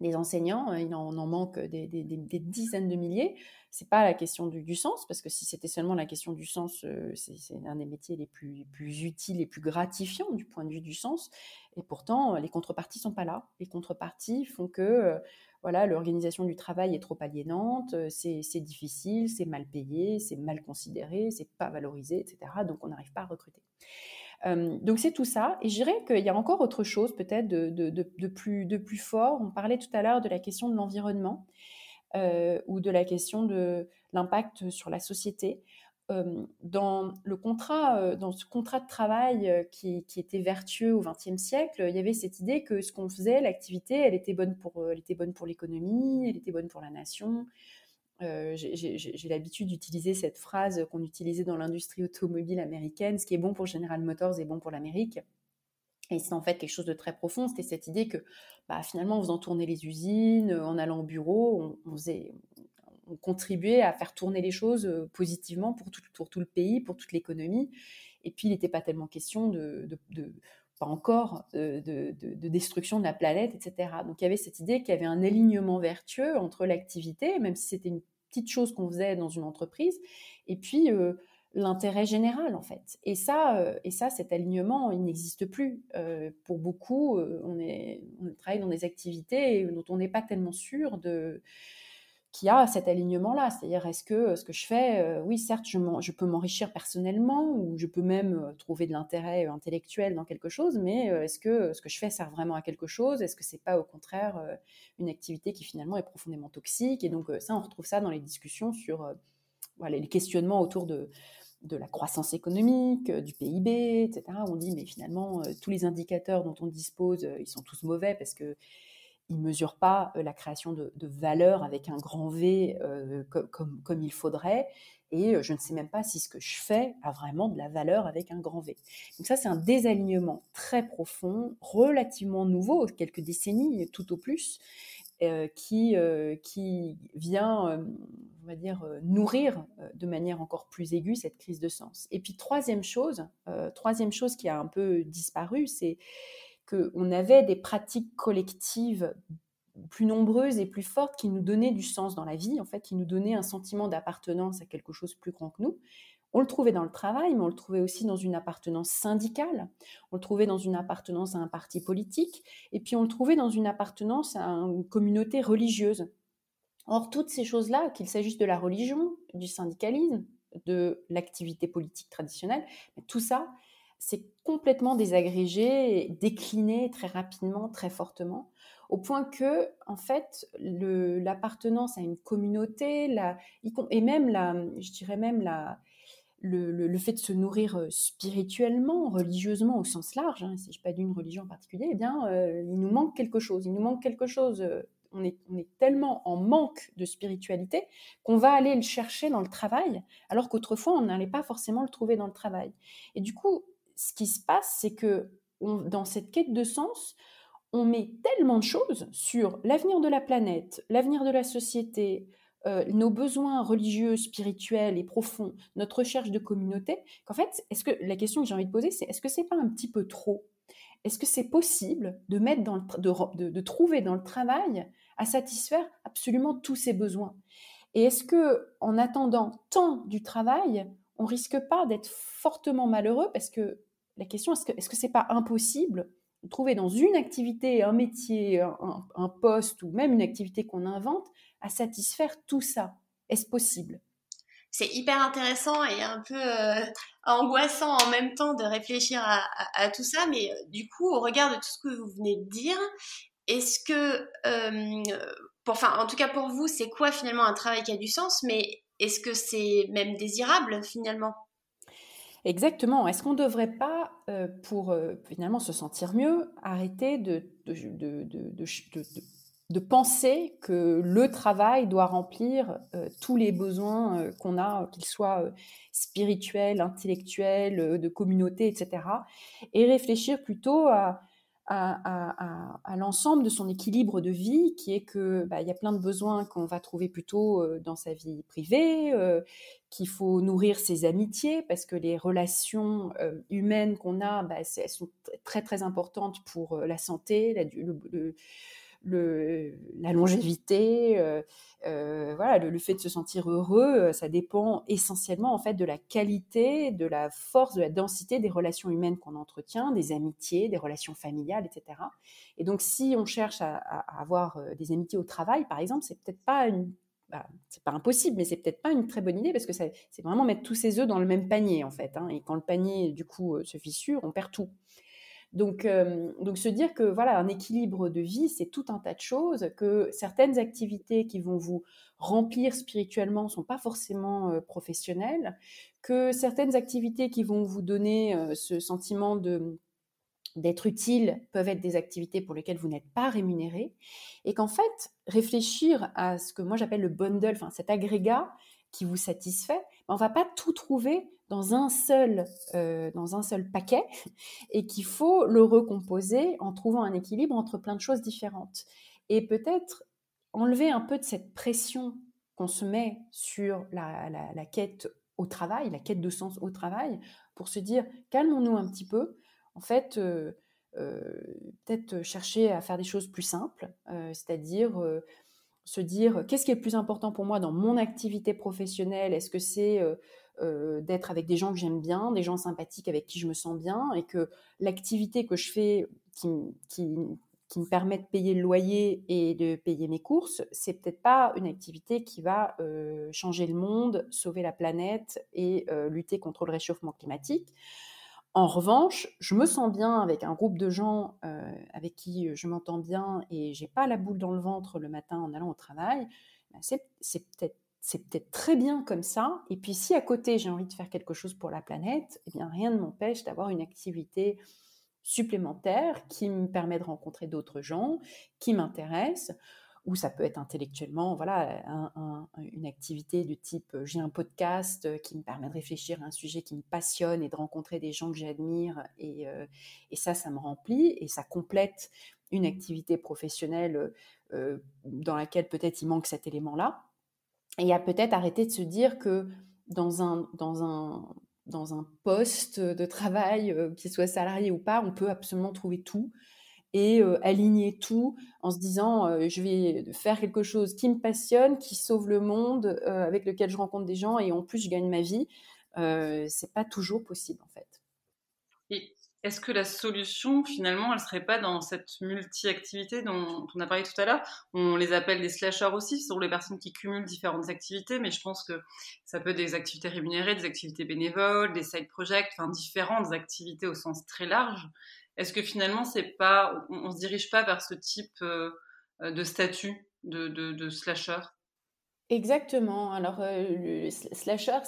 des enseignants, il en, en manque des, dizaines de milliers. C'est pas la question du, sens, parce que si c'était seulement la question du sens, euh, c'est un des métiers les plus, plus utiles, les plus gratifiants du point de vue du sens. Et pourtant, les contreparties sont pas là. Les contreparties font que euh, voilà, l'organisation du travail est trop aliénante, euh, c'est difficile, c'est mal payé, c'est mal considéré, c'est pas valorisé, etc. Donc on n'arrive pas à recruter donc c'est tout ça. Et je dirais qu'il y a encore autre chose peut-être de, plus, de plus fort. On parlait tout à l'heure de la question de l'environnement ou de la question de l'impact sur la société. dans le contrat, dans ce contrat de travail qui, était vertueux au XXe siècle, il y avait cette idée que ce qu'on faisait, l'activité, elle était bonne pour, elle était bonne pour l'économie, elle était bonne pour la nation, euh, j'ai l'habitude d'utiliser cette phrase qu'on utilisait dans l'industrie automobile américaine, ce qui est bon pour General Motors est bon pour l'Amérique. Et c'est en fait quelque chose de très profond, c'était cette idée que bah, finalement, en faisant tourner les usines, en allant au bureau, on, on, contribuait à faire tourner les choses euh, positivement pour tout le pays, pour toute l'économie. Et puis, il n'était pas tellement question de, pas encore, de, de, destruction de la planète, etc. Donc il y avait cette idée qu'il y avait un alignement vertueux entre l'activité, même si c'était une petite chose qu'on faisait dans une entreprise, et puis euh, l'intérêt général en fait. Et ça, euh, et ça, cet alignement, il n'existe plus. Euh, pour beaucoup, on, est, on travaille dans des activités dont on n'est pas tellement sûr de qui a cet alignement-là. C'est-à-dire, est-ce que euh, ce que je fais, euh, oui, certes, je, peux m'enrichir personnellement ou je peux même euh, trouver de l'intérêt intellectuel dans quelque chose, mais est-ce que ce que je fais sert vraiment à quelque chose? Est-ce que c'est pas au contraire une activité qui finalement est profondément toxique? Et donc, ça, on retrouve ça dans les discussions sur les questionnements autour de la croissance économique, du PIB, etc. On dit, mais finalement, tous les indicateurs dont on dispose, ils sont tous mauvais parce que il ne mesure pas la création de, valeur avec un grand V comme, comme, il faudrait. Et je ne sais même pas si ce que je fais a vraiment de la valeur avec un grand V. Donc ça, c'est un désalignement très profond, relativement nouveau, quelques décennies tout au plus, qui, qui vient, on va dire, nourrir de manière encore plus aiguë cette crise de sens. Et puis troisième chose, troisième chose qui a un peu disparu, c'est qu'on avait des pratiques collectives plus nombreuses et plus fortes qui nous donnaient du sens dans la vie, en fait, qui nous donnaient un sentiment d'appartenance à quelque chose plus grand que nous. On le trouvait dans le travail, mais on le trouvait aussi dans une appartenance syndicale, on le trouvait dans une appartenance à un parti politique, et puis on le trouvait dans une appartenance à une communauté religieuse. Or, toutes ces choses-là, qu'il s'agisse de la religion, du syndicalisme, de l'activité politique traditionnelle, tout ça, c'est complètement désagrégé, décliné très rapidement, très fortement, au point que, en fait, l'appartenance à une communauté, et même, la, je dirais même la, le, fait de se nourrir euh, spirituellement, religieusement au sens large, hein, si je pas d'une religion en particulier, eh bien, euh, il nous manque quelque chose. Il nous manque quelque chose. Euh, on est, on est tellement en manque de spiritualité qu'on va aller le chercher dans le travail, alors qu'autrefois, on n'allait pas forcément le trouver dans le travail. Et du coup, ce qui se passe, c'est que dans cette quête de sens, on met tellement de choses sur l'avenir de la planète, l'avenir de la société, euh, nos besoins religieux, spirituels et profonds, notre recherche de communauté, qu'en fait, est-ce que la question que j'ai envie de poser, c'est est-ce que c'est pas un petit peu trop? Est-ce que c'est possible de mettre dans de, trouver dans le travail à satisfaire absolument tous ces besoins? Et est-ce que en attendant tant du travail, on risque pas d'être fortement malheureux parce que la question est-ce que est-ce que c'est pas impossible de trouver dans une activité, un métier, un, poste ou même une activité qu'on invente à satisfaire tout ça? Est-ce possible? C'est hyper intéressant et un peu euh, angoissant en même temps de réfléchir à, tout ça. Mais euh, du coup, au regard de tout ce que vous venez de dire, est-ce que, enfin, en tout cas pour vous, c'est quoi finalement un travail qui a du sens Mais est-ce que c'est même désirable finalement? Exactement. Est-ce qu'on ne devrait pas, euh, pour euh, finalement se sentir mieux, arrêter de de, penser que le travail doit remplir euh, tous les besoins qu'on a, qu'ils soient spirituels, intellectuels, de communauté, etc. Et réfléchir plutôt à à, l'ensemble de son équilibre de vie, qui est que bah, il y a plein de besoins qu'on va trouver plutôt euh, dans sa vie privée, euh, qu'il faut nourrir ses amitiés parce que les relations euh, humaines qu'on a, bah, elles sont très très importantes pour la santé, la, le, le, la longévité, euh, euh, voilà, le, fait de se sentir heureux, euh, ça dépend essentiellement en fait de la qualité, de la force, de la densité des relations humaines qu'on entretient, des amitiés, des relations familiales, etc. Et donc, si on cherche à, avoir des amitiés au travail, par exemple, c'est peut-être pas une bah, c'est pas impossible, mais c'est peut-être pas une très bonne idée parce que c'est vraiment mettre tous ses œufs dans le même panier en fait. Hein, et quand le panier du coup se fissure, on perd tout. Donc, euh, donc se dire que voilà, un équilibre de vie, c'est tout un tas de choses, que certaines activités qui vont vous remplir spirituellement sont pas forcément euh, professionnelles, que certaines activités qui vont vous donner euh, ce sentiment de d'être utile peuvent être des activités pour lesquelles vous n'êtes pas rémunéré, et qu'en fait, réfléchir à ce que moi j'appelle le bundle, enfin cet agrégat qui vous satisfait, on va pas tout trouver dans un seul, euh, dans un seul paquet et qu'il faut le recomposer en trouvant un équilibre entre plein de choses différentes. Et peut-être enlever un peu de cette pression qu'on se met sur la, la, quête au travail, la quête de sens au travail, pour se dire calmons-nous un petit peu. En fait, euh, euh, peut-être chercher à faire des choses plus simples, c'est-à-dire se dire qu'est-ce qui est le plus important pour moi dans mon activité professionnelle? Est-ce que c'est euh, d'être avec des gens que j'aime bien, des gens sympathiques avec qui je me sens bien, et que l'activité que je fais qui, me permet de payer le loyer et de payer mes courses, c'est peut-être pas une activité qui va euh, changer le monde, sauver la planète et euh, lutter contre le réchauffement climatique. En revanche, je me sens bien avec un groupe de gens avec qui je m'entends bien et j'ai pas la boule dans le ventre le matin en allant au travail. Ben, c'est peut-être c'est peut-être très bien comme ça. Et puis si à côté j'ai envie de faire quelque chose pour la planète, eh bien rien ne m'empêche d'avoir une activité supplémentaire qui me permet de rencontrer d'autres gens, qui m'intéressent, ou ça peut être intellectuellement, voilà, une activité du type j'ai un podcast qui me permet de réfléchir à un sujet qui me passionne et de rencontrer des gens que j'admire, et, euh, et ça, ça me remplit et ça complète une activité professionnelle euh, dans laquelle peut-être il manque cet élément-là. Et à peut-être arrêter de se dire que dans un, dans un, dans un poste de travail, euh, qu'il soit salarié ou pas, on peut absolument trouver tout et euh, aligner tout en se disant euh, je vais faire quelque chose qui me passionne, qui sauve le monde, avec lequel je rencontre des gens et en plus je gagne ma vie. c'est pas toujours possible en fait. Et est-ce que la solution, finalement, elle serait pas dans cette multi-activité dont on a parlé tout à l'heure? On les appelle des slashers aussi, ce sont les personnes qui cumulent différentes activités, mais je pense que ça peut être des activités rémunérées, des activités bénévoles, des side projects, différentes activités au sens très large. Est-ce que finalement, c'est pas, on, ne se dirige pas vers ce type euh, de statut de, de, de slasher? Exactement. Alors, euh, le slasher,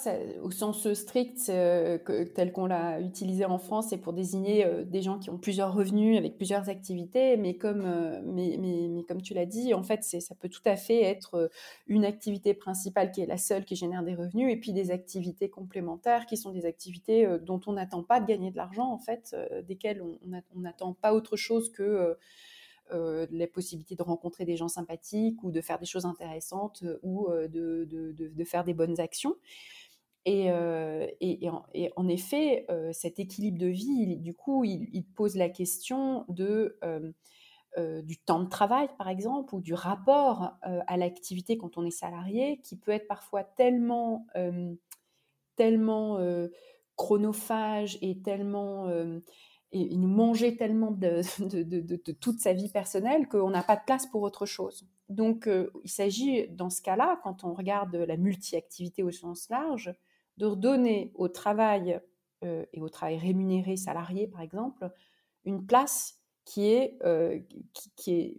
au sens strict, euh, tel qu'on l'a utilisé en France, c'est pour désigner euh, des gens qui ont plusieurs revenus avec plusieurs activités. Mais comme, mais, mais, mais, comme tu l'as dit, en fait, ça peut tout à fait être une activité principale qui est la seule qui génère des revenus, et puis des activités complémentaires qui sont des activités dont on n'attend pas de gagner de l'argent, en fait, desquelles on n'attend pas autre chose que euh, les possibilités de rencontrer des gens sympathiques ou de faire des choses intéressantes euh, ou euh, de, de, faire des bonnes actions. Et, et, en, effet, cet équilibre de vie, du coup, il, pose la question de, du temps de travail, par exemple, ou du rapport à l'activité quand on est salarié, qui peut être parfois tellement, tellement chronophage et tellement et, nous mangeait tellement de, toute sa vie personnelle qu'on n'a pas de place pour autre chose. Donc, il s'agit, dans ce cas-là, quand on regarde la multi-activité au sens large, de redonner au travail et au travail rémunéré salarié, par exemple, une place qui est, qui, qui, est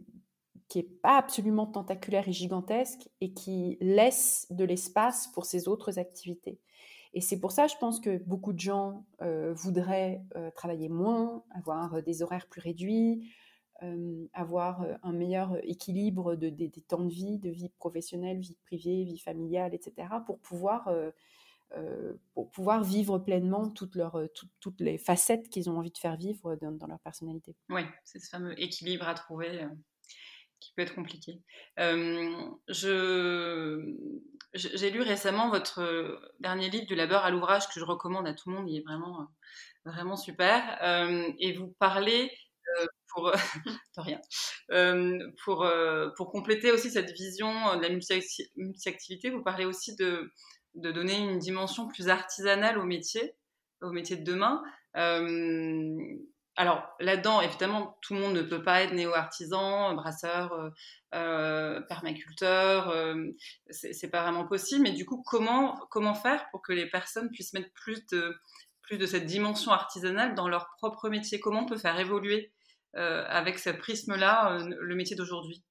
qui pas absolument tentaculaire et gigantesque et qui laisse de l'espace pour ces autres activités. Et c'est pour ça, je pense que beaucoup de gens euh, voudraient euh, travailler moins, avoir euh, des horaires plus réduits, avoir un meilleur équilibre de, des temps de vie, de vie professionnelle, vie privée, vie familiale, etc., pour pouvoir, pour pouvoir vivre pleinement toutes, leurs, toutes les facettes qu'ils ont envie de faire vivre dans, dans leur personnalité. Oui, c'est ce fameux équilibre à trouver qui peut être compliqué. je j'ai lu récemment votre euh, dernier livre du labeur à l'ouvrage que je recommande à tout le monde. Il est vraiment, euh, vraiment super. Euh, et vous parlez pour rien. pour pour compléter aussi cette vision de la multi-activité, vous parlez aussi de de donner une dimension plus artisanale au métier, au métier de demain. Alors là-dedans, évidemment, tout le monde ne peut pas être néo-artisan, brasseur, euh, euh permaculteur, euh, c'est pas vraiment possible. Mais du coup, comment faire pour que les personnes puissent mettre plus de plus de cette dimension artisanale dans leur propre métier? Comment on peut faire évoluer euh, avec ce prisme-là le métier d'aujourd'hui?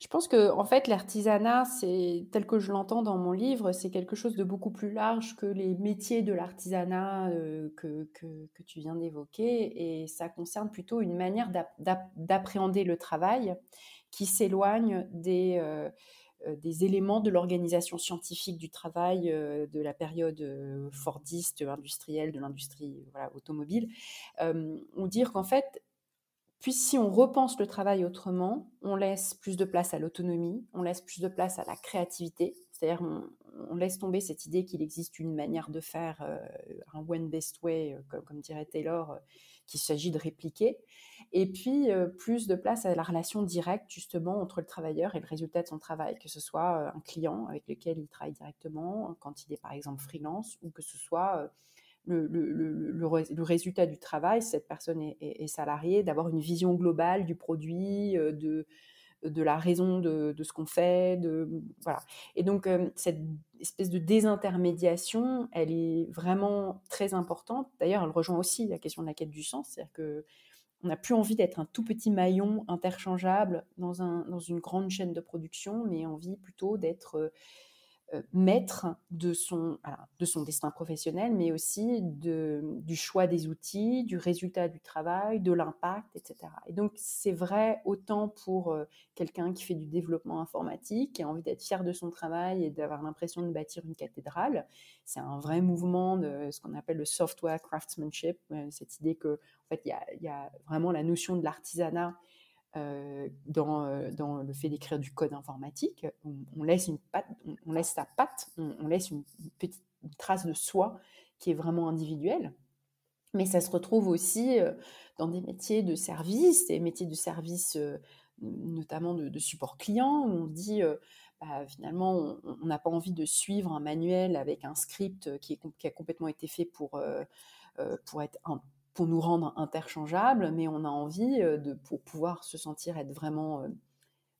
Je pense que en fait l'artisanat, c'est tel que je l'entends dans mon livre, c'est quelque chose de beaucoup plus large que les métiers de l'artisanat euh, que, que, tu viens d'évoquer, et ça concerne plutôt une manière d'appréhender le travail qui s'éloigne des euh, euh, des éléments de l'organisation scientifique du travail de la période fordiste, industrielle, de l'industrie voilà, automobile. on dire qu'en fait, puis si on repense le travail autrement, on laisse plus de place à l'autonomie, on laisse plus de place à la créativité, c'est-à-dire on, laisse tomber cette idée qu'il existe une manière de faire, euh, un one best way, euh, comme, dirait Taylor, euh, qu'il s'agit de répliquer, et puis plus de place à la relation directe justement entre le travailleur et le résultat de son travail, que ce soit un client avec lequel il travaille directement quand il est par exemple freelance, ou que ce soit le, le, le, résultat du travail, cette personne est, salariée, d'avoir une vision globale du produit, euh, de, de la raison de, de ce qu'on fait. De, voilà. Et donc, euh, cette espèce de désintermédiation, elle est vraiment très importante. D'ailleurs, elle rejoint aussi la question de la quête du sens, c'est-à-dire que on n'a plus envie d'être un tout petit maillon interchangeable dans, un, dans une grande chaîne de production, mais envie plutôt d'être euh, maître de son, de son destin professionnel, mais aussi de, du choix des outils, du résultat du travail, de l'impact, etc. Et donc, c'est vrai autant pour euh, quelqu'un qui fait du développement informatique, qui a envie d'être fier de son travail et d'avoir l'impression de bâtir une cathédrale. C'est un vrai mouvement de ce qu'on appelle le software craftsmanship, euh, cette idée que, en fait, il y, y a, vraiment la notion de l'artisanat euh, dans, euh, dans, le fait d'écrire du code informatique. On, laisse, une patte, on, laisse sa patte, on, laisse une, petite trace de soi qui est vraiment individuelle. Mais ça se retrouve aussi euh, dans des métiers de service, des métiers de service notamment de, support client, où on dit bah, finalement on n'a pas envie de suivre un manuel avec un script qui a complètement été fait pour, pour être un, pour nous rendre interchangeables, mais on a envie, euh, de, pour pouvoir se sentir être vraiment euh,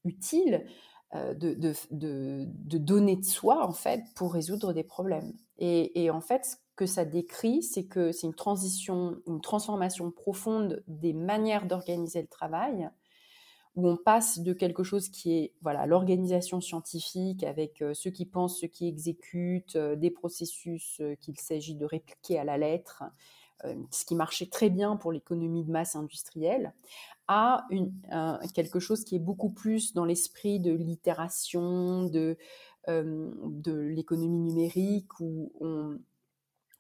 utile, euh, de, de, de, donner de soi, en fait, pour résoudre des problèmes. Et, et en fait, ce que ça décrit, c'est que c'est une transition, une transformation profonde des manières d'organiser le travail, où on passe de quelque chose qui est voilà l'organisation scientifique avec ceux qui pensent, ceux qui exécutent, des processus qu'il s'agit de répliquer à la lettre, ce qui marchait très bien pour l'économie de masse industrielle, à quelque chose qui est beaucoup plus dans l'esprit de l'itération, de, euh, de l'économie numérique, où on,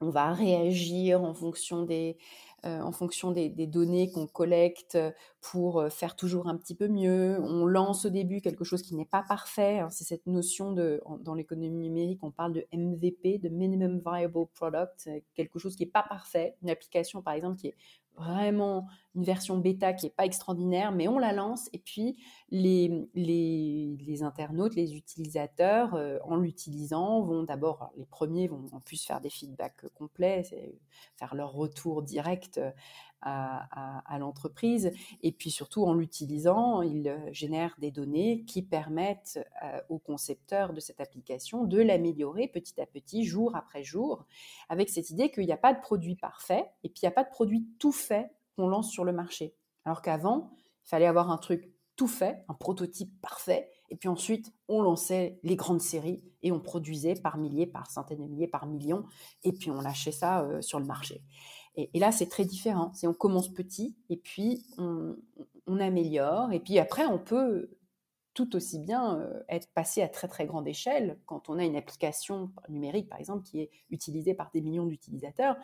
on va réagir en fonction des, euh, données qu'on collecte pour euh, faire toujours un petit peu mieux. On lance au début quelque chose qui n'est pas parfait. Hein. C'est cette notion de, dans l'économie numérique, on parle de MVP, de Minimum Viable Product, quelque chose qui n'est pas parfait. Une application, par exemple, qui est vraiment une version bêta qui n'est pas extraordinaire, mais on la lance et puis les, les, internautes, les utilisateurs, euh, en l'utilisant, vont d'abord, les premiers vont en plus faire des feedbacks complets, faire leur retour direct à, l'entreprise. Et puis surtout, en l'utilisant, ils euh, génèrent des données qui permettent euh, aux concepteurs de cette application de l'améliorer petit à petit, jour après jour, avec cette idée qu'il n'y a pas de produit parfait et puis il n'y a pas de produit tout fait qu'on lance sur le marché. Alors qu'avant, il fallait avoir un truc tout fait, un prototype parfait, et puis ensuite, on lançait les grandes séries et on produisait par milliers, par centaines de milliers, par millions, et puis on lâchait ça euh, sur le marché. Et, là, c'est très différent. C'est on commence petit et puis on, améliore. Et puis après, on peut tout aussi bien euh, être passé à très très grande échelle quand on a une application numérique, par exemple, qui est utilisée par des millions d'utilisateurs.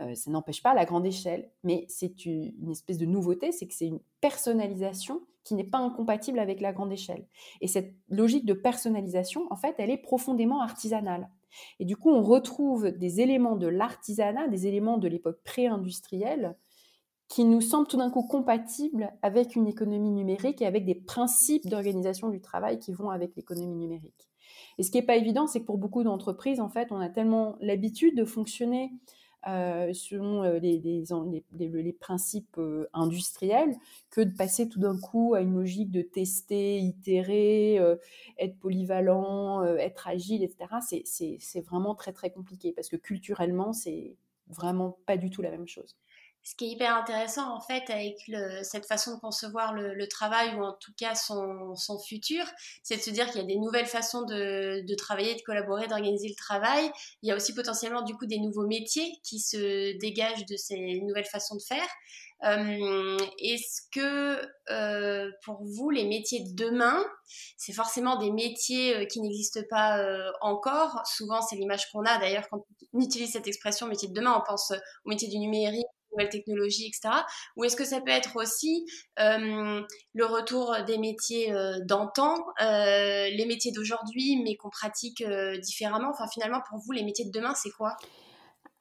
Euh, ça n'empêche pas la grande échelle, mais c'est une espèce de nouveauté, c'est que c'est une personnalisation qui n'est pas incompatible avec la grande échelle. Et cette logique de personnalisation, en fait, elle est profondément artisanale. Et du coup, on retrouve des éléments de l'artisanat, des éléments de l'époque pré-industrielle, qui nous semblent tout d'un coup compatibles avec une économie numérique et avec des principes d'organisation du travail qui vont avec l'économie numérique. Et ce qui n'est pas évident, c'est que pour beaucoup d'entreprises, en fait, on a tellement l'habitude de fonctionner euh, selon euh, les, les, principes euh, industriels que de passer tout d'un coup à une logique de tester, itérer, être polyvalent, être agile, etc. C'est vraiment très très compliqué parce que culturellement, c'est vraiment pas du tout la même chose ce qui est hyper intéressant en fait avec cette façon de concevoir le, travail ou en tout cas son, futur, c'est de se dire qu'il y a des nouvelles façons de, travailler, de collaborer, d'organiser le travail. Il y a aussi potentiellement du coup des nouveaux métiers qui se dégagent de ces nouvelles façons de faire. Euh, est-ce que euh, pour vous, les métiers de demain, c'est forcément des métiers euh, qui n'existent pas encore? Souvent, c'est l'image qu'on a. D'ailleurs, quand on utilise cette expression métier de demain, on pense au métier du numérique, nouvelles technologies, etc. Ou est-ce que ça peut être aussi euh, le retour des métiers euh, d'antan, euh, les métiers d'aujourd'hui, mais qu'on pratique différemment? Enfin, finalement, pour vous, les métiers de demain, c'est quoi?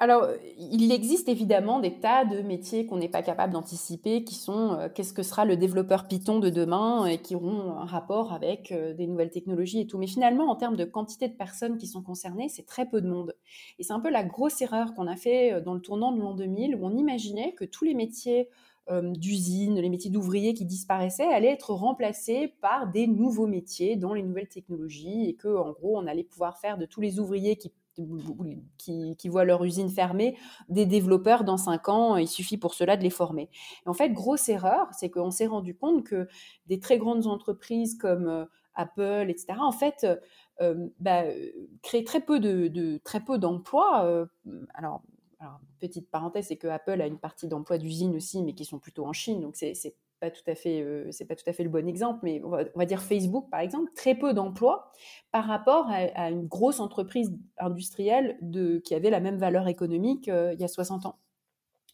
Alors, il existe évidemment des tas de métiers qu'on n'est pas capable d'anticiper, qui sont euh, qu'est-ce que sera le développeur Python de demain et qui auront un rapport avec euh, des nouvelles technologies et tout. Mais finalement, en termes de quantité de personnes qui sont concernées, c'est très peu de monde. Et c'est un peu la grosse erreur qu'on a fait euh, dans le tournant de l'an 2000, où on imaginait que tous les métiers d'usine, les métiers d'ouvriers qui disparaissaient allaient être remplacés par des nouveaux métiers dans les nouvelles technologies et que, en gros, on allait pouvoir faire de tous les ouvriers qui qui, voient leur usine fermée, des développeurs dans cinq ans, il suffit pour cela de les former. en fait, grosse erreur, c'est qu'on s'est rendu compte que des très grandes entreprises comme euh, Apple, etc., en fait, euh, bah, créent très peu de, très peu d'emplois. Euh, alors, petite parenthèse, c'est que Apple a une partie d'emplois d'usine aussi, mais qui sont plutôt en Chine, donc c'est tout à fait, euh, c'est pas tout à fait le bon exemple, mais on va, dire Facebook par exemple, très peu d'emplois par rapport à, une grosse entreprise industrielle de, qui avait la même valeur économique euh, il y a 60 ans.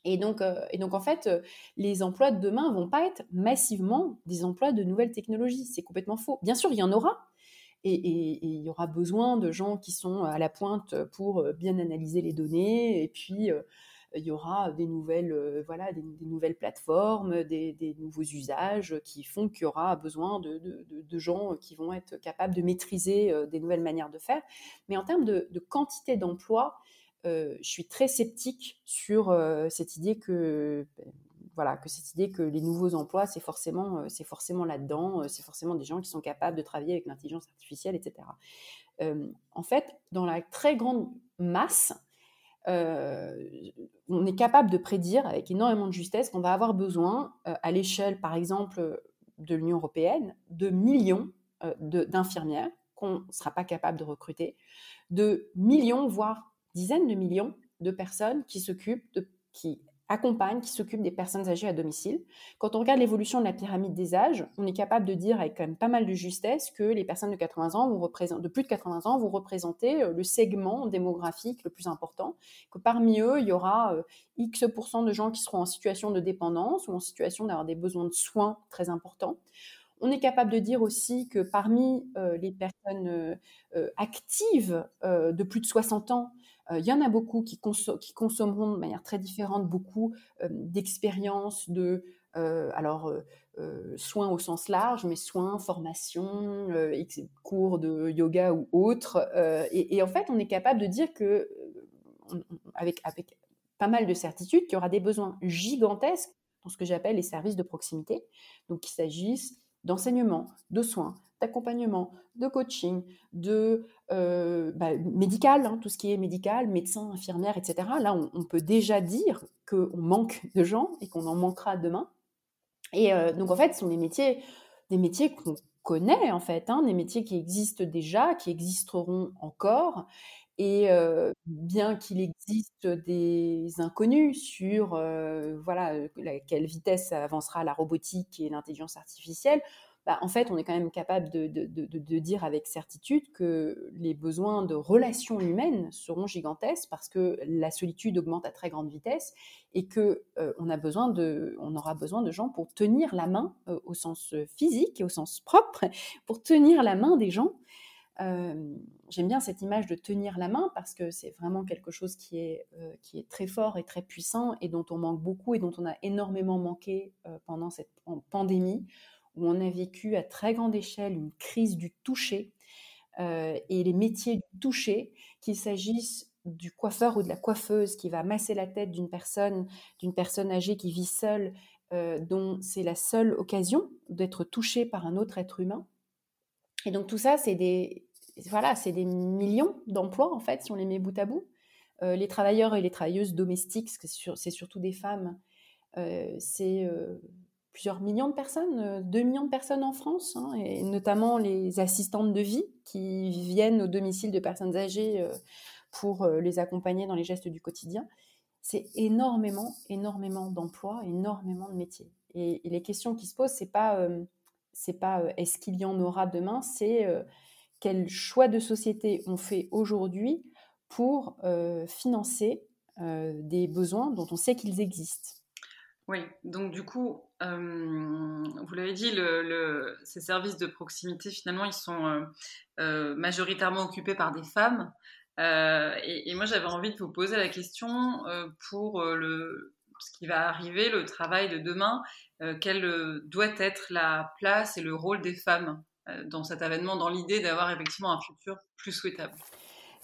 Et donc, euh, et donc en fait, les emplois de demain vont pas être massivement des emplois de nouvelles technologies. C'est complètement faux. Bien sûr, il y en aura. Et, il y aura besoin de gens qui sont à la pointe pour bien analyser les données et puis il y aura des nouvelles, euh, voilà, des, nouvelles plateformes, des, nouveaux usages qui font qu'il y aura besoin de, gens qui vont être capables de maîtriser euh, des nouvelles manières de faire. Mais en termes de, quantité d'emplois, euh, je suis très sceptique sur cette idée que voilà, que cette idée que les nouveaux emplois, c'est forcément, c'est forcément là-dedans, c'est forcément des gens qui sont capables de travailler avec l'intelligence artificielle, etc. en fait, dans la très grande masse, on est capable de prédire avec énormément de justesse qu'on va avoir besoin, euh, à l'échelle, par exemple, de l'Union européenne, de millions euh, d'infirmières qu'on ne sera pas capable de recruter, de millions, voire dizaines de millions de personnes qui s'occupent, de, qui accompagne, qui s'occupe des personnes âgées à domicile. Quand on regarde l'évolution de la pyramide des âges, on est capable de dire avec quand même pas mal de justesse que les personnes de 80 ans de plus de 80 ans vont représenter euh, le segment démographique le plus important, que parmi eux, il y aura euh, X% de gens qui seront en situation de dépendance ou en situation d'avoir des besoins de soins très importants. On est capable de dire aussi que parmi euh, les personnes actives de plus de 60 ans, il y en a beaucoup qui, consommeront de manière très différente beaucoup d'expériences, de alors soins au sens large, mais soins, formation, cours de yoga ou autres. Et, en fait, on est capable de dire que avec, pas mal de certitude qu'il y aura des besoins gigantesques dans ce que j'appelle les services de proximité. Donc, qu'il s'agisse d'enseignement, de soins, d'accompagnement, de coaching, de euh, bah, médical, hein, tout ce qui est médical, médecin, infirmière, etc. Là, on, peut déjà dire qu'on manque de gens et qu'on en manquera demain. Et euh, donc, en fait, ce sont des métiers, des métiers qu'on connaît, en fait, hein, des métiers qui existent déjà, qui existeront encore, et bien qu'il existe des inconnus sur voilà à quelle vitesse avancera la robotique et l'intelligence artificielle, bah, en fait, on est quand même capable de, dire avec certitude que les besoins de relations humaines seront gigantesques parce que la solitude augmente à très grande vitesse et que on a besoin de, on aura besoin de gens pour tenir la main au sens physique et au sens propre, pour tenir la main des gens. J'aime bien cette image de tenir la main parce que c'est vraiment quelque chose qui est très fort et très puissant et dont on manque beaucoup et dont on a énormément manqué pendant cette pandémie où on a vécu à très grande échelle une crise du toucher et les métiers du toucher, qu'il s'agisse du coiffeur ou de la coiffeuse qui va masser la tête d'une personne, d'une personne âgée qui vit seule, dont c'est la seule occasion d'être touchée par un autre être humain. Et donc tout ça, c'est des, voilà, c'est des millions d'emplois, en fait, si on les met bout à bout. Euh, les travailleurs et les travailleuses domestiques, c'est surtout des femmes, euh, c'est euh, plusieurs millions de personnes, 2 millions de personnes en France, hein, et notamment les assistantes de vie qui viennent au domicile de personnes âgées pour les accompagner dans les gestes du quotidien. C'est énormément, énormément d'emplois, énormément de métiers. Et, les questions qui se posent, c'est pas, pas est-ce qu'il y en aura demain, c'est quel choix de société on fait aujourd'hui pour financer des besoins dont on sait qu'ils existent. Oui, donc du coup, vous l'avez dit, ces services de proximité, finalement, ils sont majoritairement occupés par des femmes. Et, moi, j'avais envie de vous poser la question pour ce qui va arriver, le travail de demain, quelle doit être la place et le rôle des femmes euh, dans cet avènement, dans l'idée d'avoir effectivement un futur plus souhaitable?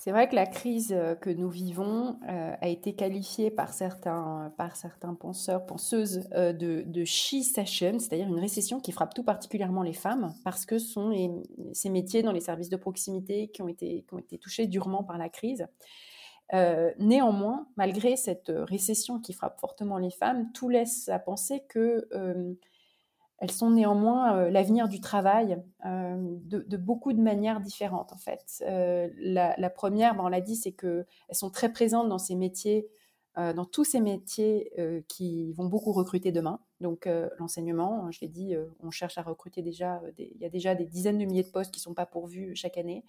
C'est vrai que la crise euh, que nous vivons euh, a été qualifiée par certains, par certains penseurs, penseuses de, de she-session, c'est-à-dire une récession qui frappe tout particulièrement les femmes, parce que sont ces métiers dans les services de proximité qui ont été, qui ont été touchés durement par la crise. néanmoins, malgré cette récession qui frappe fortement les femmes, tout laisse à penser que elles sont néanmoins euh, l'avenir du travail euh, de, beaucoup de manières différentes en fait. Euh, la, première, ben, on l'a dit, c'est qu'elles sont très présentes dans tous ces métiers qui vont beaucoup recruter demain. Donc l'enseignement, je l'ai dit, on cherche à recruter déjà, il y a déjà des dizaines de milliers de postes qui ne sont pas pourvus chaque année.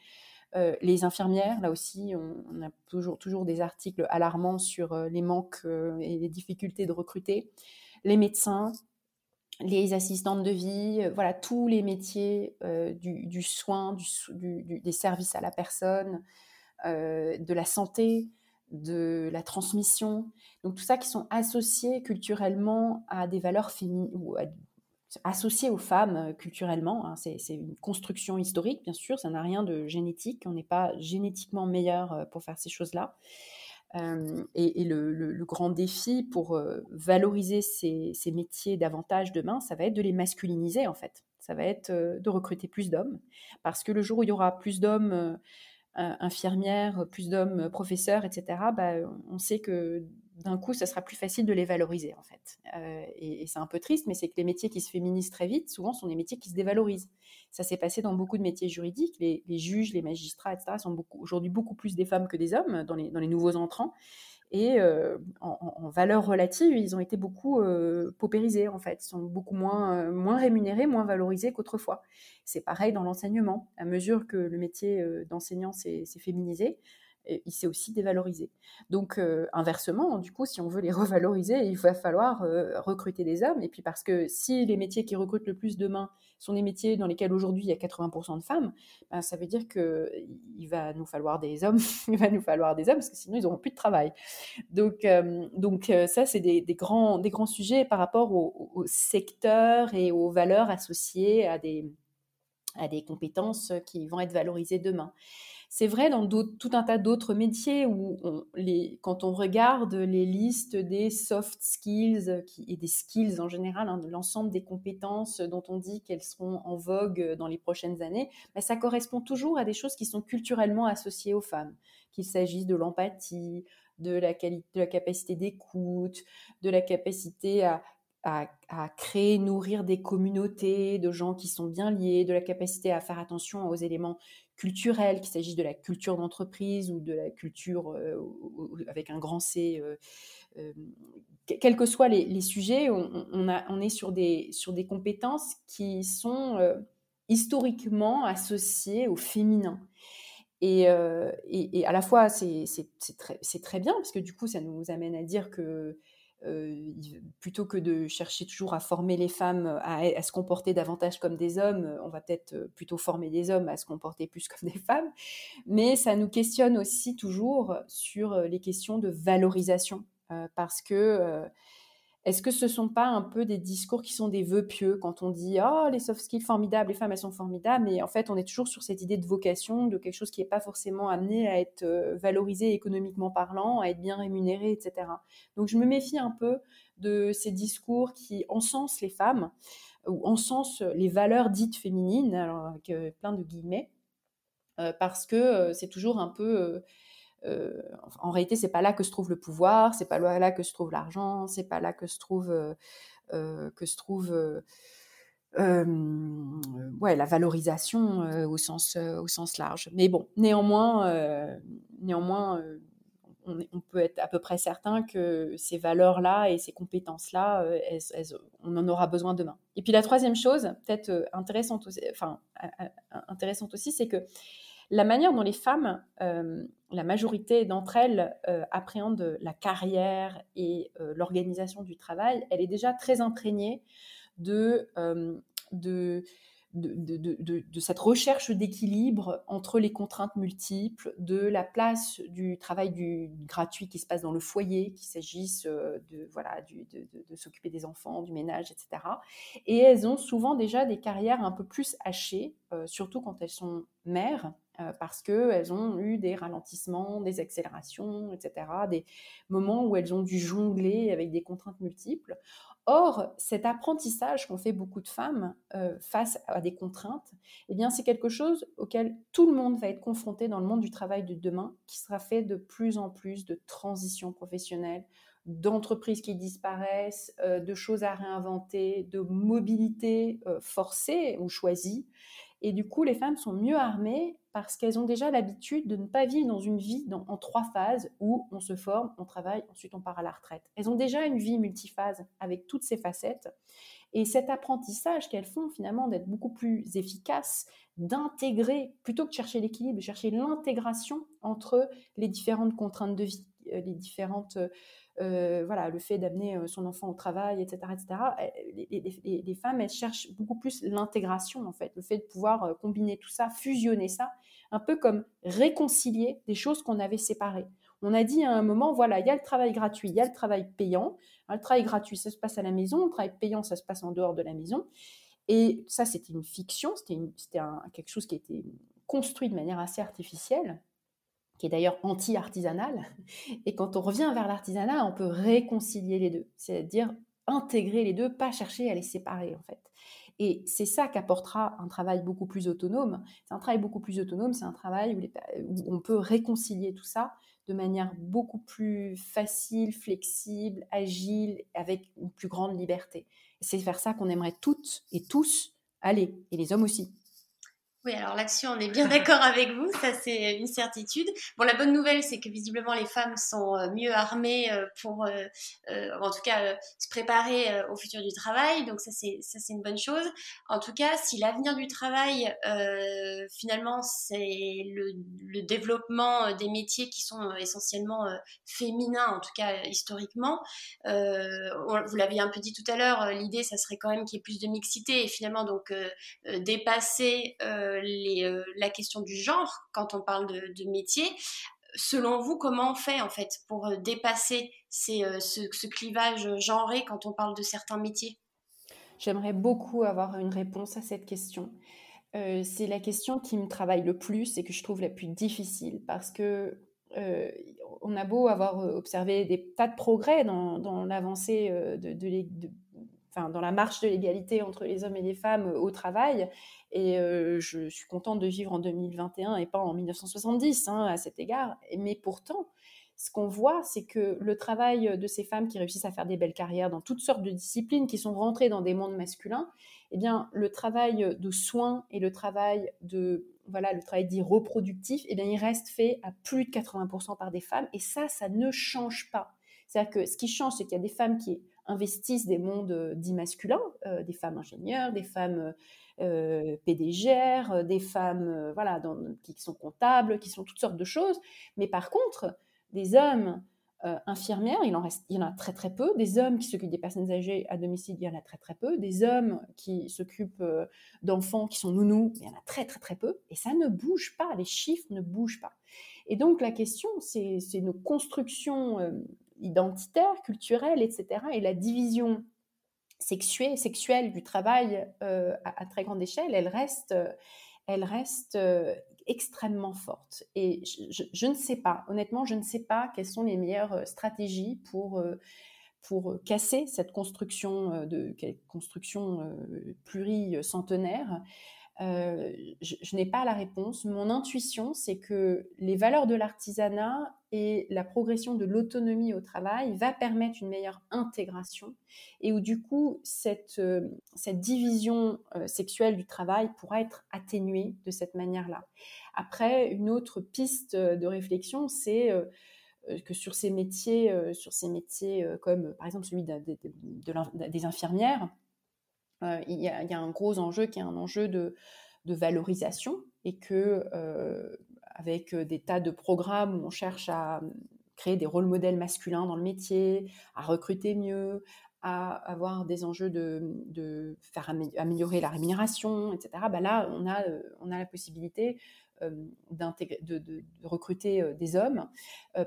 les infirmières, là aussi, on, on, a toujours, toujours des articles alarmants sur les manques et les difficultés de recruter. Les médecins, les assistantes de vie, euh, voilà, tous les métiers euh, du, soin, des services à la personne, euh, de la santé, de la transmission. Donc tout ça qui sont associés culturellement à des valeurs féminines, ou associés aux femmes culturellement. Hein. c'est une construction historique, bien sûr, ça n'a rien de génétique, on n'est pas génétiquement meilleur pour faire ces choses-là et, le, grand défi pour valoriser ces, métiers davantage demain, ça va être de les masculiniser en fait. Ça va être de recruter plus d'hommes. Parce que le jour où il y aura plus d'hommes infirmières, plus d'hommes professeurs, etc., bah, on sait que d'un coup, ça sera plus facile de les valoriser, en fait. Euh, et, c'est un peu triste, mais c'est que les métiers qui se féminisent très vite, souvent, sont des métiers qui se dévalorisent. Ça s'est passé dans beaucoup de métiers juridiques. Les, juges, les magistrats, etc., sont aujourd'hui beaucoup plus des femmes que des hommes dans les, nouveaux entrants. Et euh, en, valeur relative, ils ont été beaucoup euh, paupérisés, en fait. Ils sont beaucoup moins, moins rémunérés, moins valorisés qu'autrefois. C'est pareil dans l'enseignement. À mesure que le métier d'enseignant s'est féminisé, il s'est aussi dévalorisé. Donc, inversement, du coup, si on veut les revaloriser, il va falloir recruter des hommes. Et puis, parce que si les métiers qui recrutent le plus demain sont des métiers dans lesquels aujourd'hui il y a 80% de femmes, ben, ça veut dire qu'il va nous falloir des hommes, il va nous falloir des hommes, parce que sinon ils n'auront plus de travail. Donc, donc ça, c'est des, grands, des grands sujets par rapport au, au secteur et aux valeurs associées à des, à des compétences qui vont être valorisées demain. C'est vrai dans tout un tas d'autres métiers où quand on regarde les listes des soft skills qui, et des skills en général, hein, l'ensemble des compétences dont on dit qu'elles seront en vogue dans les prochaines années, ben, ça correspond toujours à des choses qui sont culturellement associées aux femmes, qu'il s'agisse de l'empathie, de la, qualité, de la capacité d'écoute, de la capacité à à, créer, nourrir des communautés de gens qui sont bien liés, de la capacité à faire attention aux éléments culturels, qu'il s'agisse de la culture d'entreprise ou de la culture euh, avec un grand C. Euh, euh, quels que soient les, sujets, on, est sur des, sur des compétences qui sont historiquement associées au féminin. Et, à la fois, c'est très, très, bien, parce que du coup, ça nous amène à dire que plutôt que de chercher toujours à former les femmes à, se comporter davantage comme des hommes, on va peut-être euh, plutôt former des hommes à se comporter plus comme des femmes. Mais ça nous questionne aussi toujours sur euh, les questions de valorisation, parce que est-ce que ce ne sont pas un peu des discours qui sont des vœux pieux quand on dit oh les soft skills formidables, les femmes elles sont formidables, mais en fait on est toujours sur cette idée de vocation, de quelque chose qui n'est pas forcément amené à être euh, valorisé économiquement parlant, à être bien rémunéré, etc. Donc je me méfie un peu de ces discours qui encensent les femmes ou encensent les valeurs dites féminines, alors avec euh, plein de guillemets, euh, parce que c'est toujours un peu euh, en réalité, c'est pas là que se trouve le pouvoir, c'est pas là que se trouve l'argent, c'est pas là que se trouve euh, euh, que se trouve ouais, la valorisation au, sens, au sens large. Mais bon, néanmoins, néanmoins on, peut être à peu près certain que ces valeurs-là et ces compétences-là, on en aura besoin demain. Et puis la troisième chose, peut-être intéressante, enfin, intéressante aussi, c'est que la manière dont les femmes, euh, la majorité d'entre elles, euh, appréhendent la carrière et euh, l'organisation du travail, elle est déjà très imprégnée de, de de, cette recherche d'équilibre entre les contraintes multiples, de la place du travail du gratuit qui se passe dans le foyer, qu'il s'agisse euh, de, voilà, de, s'occuper des enfants, du ménage, etc. Et elles ont souvent déjà des carrières un peu plus hachées, euh, surtout quand elles sont mères, euh, parce qu'elles ont eu des ralentissements, des accélérations, etc., des moments où elles ont dû jongler avec des contraintes multiples. Or, cet apprentissage qu'ont fait beaucoup de femmes euh, face à des contraintes, eh bien, c'est quelque chose auquel tout le monde va être confronté dans le monde du travail de demain, qui sera fait de plus en plus de transitions professionnelles, d'entreprises qui disparaissent, euh, de choses à réinventer, de mobilité euh, forcée ou choisie. Et du coup, les femmes sont mieux armées parce qu'elles ont déjà l'habitude de ne pas vivre dans une vie en trois phases où on se forme, on travaille, ensuite on part à la retraite. Elles ont déjà une vie multiphase avec toutes ces facettes. Et cet apprentissage qu'elles font finalement d'être beaucoup plus efficaces, d'intégrer, plutôt que de chercher l'équilibre, de chercher l'intégration entre les différentes contraintes de vie, euh, les différentes euh, voilà, le fait d'amener euh, son enfant au travail, etc., etc. Les, femmes, elles cherchent beaucoup plus l'intégration, en fait, le fait de pouvoir euh, combiner tout ça, fusionner ça, un peu comme réconcilier des choses qu'on avait séparées. On a dit à un moment, voilà, il y a le travail gratuit, il y a le travail payant. le travail gratuit, ça se passe à la maison, le travail payant, ça se passe en dehors de la maison. Et ça, c'était une fiction, c'était quelque chose qui été construit de manière assez artificielle qui est d'ailleurs anti-artisanal. Et quand on revient vers l'artisanat, on peut réconcilier les deux, c'est-à-dire intégrer les deux, pas chercher à les séparer en fait. Et c'est ça qu'apportera un travail beaucoup plus autonome. C'est un travail beaucoup plus autonome, c'est un travail où, on peut réconcilier tout ça de manière beaucoup plus facile, flexible, agile, avec une plus grande liberté. C'est vers ça qu'on aimerait toutes et tous aller, et les hommes aussi. Oui, alors là-dessus, on est bien d'accord avec vous, ça c'est une certitude. Bon, la bonne nouvelle, c'est que visiblement les femmes sont euh, mieux armées euh, pour, euh, en tout cas, se préparer au futur du travail, donc ça c'est une bonne chose. En tout cas, si l'avenir du travail, finalement, c'est le, le, développement des métiers qui sont essentiellement féminins, en tout cas historiquement, vous l'aviez un peu dit tout à l'heure, l'idée, ça serait quand même qu'il y ait plus de mixité et finalement donc dépasser euh, la question du genre quand on parle de, métier. Selon vous, comment on fait en fait pour euh, dépasser euh, ce, clivage genré quand on parle de certains métiers? J'aimerais beaucoup avoir une réponse à cette question. c'est la question qui me travaille le plus et que je trouve la plus difficile parce que on a beau avoir observé des tas de progrès dans, l'avancée de, dans la marche de l'égalité entre les hommes et les femmes au travail, et je suis contente de vivre en 2021 et pas en 1970 hein, à cet égard. Mais pourtant, ce qu'on voit, c'est que le travail de ces femmes qui réussissent à faire des belles carrières dans toutes sortes de disciplines, qui sont rentrées dans des mondes masculins, eh bien, le travail de soins et le travail de voilà, le travail dit reproductif, eh bien, il reste fait à plus de 80% par des femmes. Et ça, ça ne change pas. C'est-à-dire que ce qui change, c'est qu'il y a des femmes qui investissent des mondes dits masculins, des femmes ingénieures, des femmes euh, euh, des femmes euh, voilà, qui sont comptables, qui sont toutes sortes de choses. Mais par contre, des hommes infirmières, il en, reste, il y en a très très peu. Des hommes qui s'occupent des personnes âgées à domicile, il y en a très très peu. Des hommes qui s'occupent d'enfants qui sont nounous, il y en a très très très peu. Et ça ne bouge pas, les chiffres ne bougent pas. Et donc la question, c'est nos constructions identitaires, culturelles, etc. Et la division sexuée, sexuelle du travail euh, à, très grande échelle, elle reste, elle reste euh, extrêmement forte. Et je, ne sais pas, honnêtement, je ne sais pas quelles sont les meilleures euh, stratégies pour, pour casser cette construction, de, construction pluricentenaire. Euh, je, n'ai pas la réponse. Mon intuition, c'est que les valeurs de l'artisanat et la progression de l'autonomie au travail va permettre une meilleure intégration et où du coup cette, euh, cette division euh, sexuelle du travail pourra être atténuée de cette manière-là. Après, une autre piste de réflexion, c'est que sur ces métiers, sur ces métiers comme par exemple celui des infirmières, euh, il y, a, un gros enjeu qui est un enjeu de, valorisation et que euh, avec des tas de programmes où on cherche à créer des rôles modèles masculins dans le métier, à recruter mieux, à avoir des enjeux de, faire améliorer la rémunération, etc. Bah là, on a, euh, la possibilité de, de, recruter des hommes.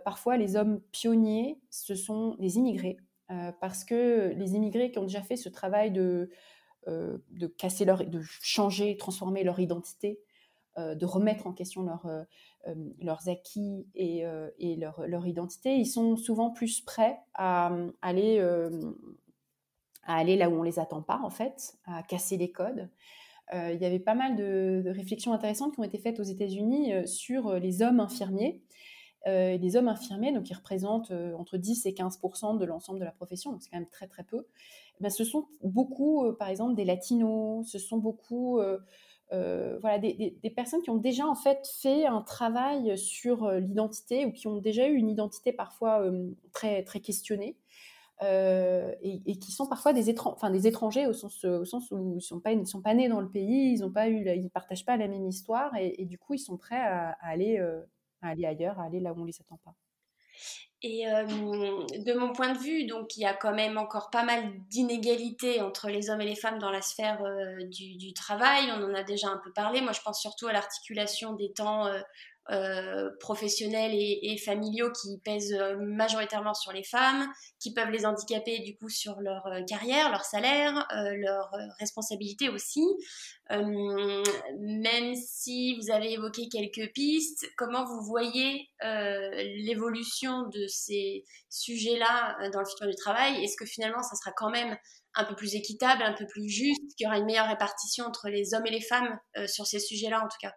parfois, les hommes pionniers, ce sont les immigrés, parce que les immigrés qui ont déjà fait ce travail de, euh, de casser leur, de changer, transformer leur identité, euh, de remettre en question leur, euh, leurs acquis et, et leur, leur, identité, ils sont souvent plus prêts à aller, à aller là où on les attend pas, en fait, à casser les codes. il y avait pas mal de, réflexions intéressantes qui ont été faites aux États-Unis sur les hommes infirmiers. Les hommes infirmiers, donc qui représentent entre 10 et 15 de l'ensemble de la profession, donc c'est quand même très très peu. Ben, ce sont beaucoup, euh, par exemple, des latinos, ce sont beaucoup euh, euh, voilà, des, personnes qui ont déjà en fait fait un travail sur l'identité ou qui ont déjà eu une identité parfois très, très questionnée. et, qui sont parfois des, enfin, des étrangers au sens, au sens où ils ne sont pas nés dans le pays, ils ne partagent pas la même histoire et, du coup ils sont prêts à, aller, à aller ailleurs, à aller là où on ne les attend pas. Et euh, de mon point de vue, donc il y a quand même encore pas mal d'inégalités entre les hommes et les femmes dans la sphère euh, du, travail. On en a déjà un peu parlé. Moi, je pense surtout à l'articulation des temps euh, euh, professionnels et, familiaux qui pèsent euh, majoritairement sur les femmes, qui peuvent les handicaper du coup sur leur euh, carrière, leur salaire, leur responsabilité aussi. même si vous avez évoqué quelques pistes, comment vous voyez l'évolution de ces sujets-là dans le futur du travail? Est-ce que finalement ça sera quand même un peu plus équitable, un peu plus juste, qu'il y aura une meilleure répartition entre les hommes et les femmes sur ces sujets-là en tout cas?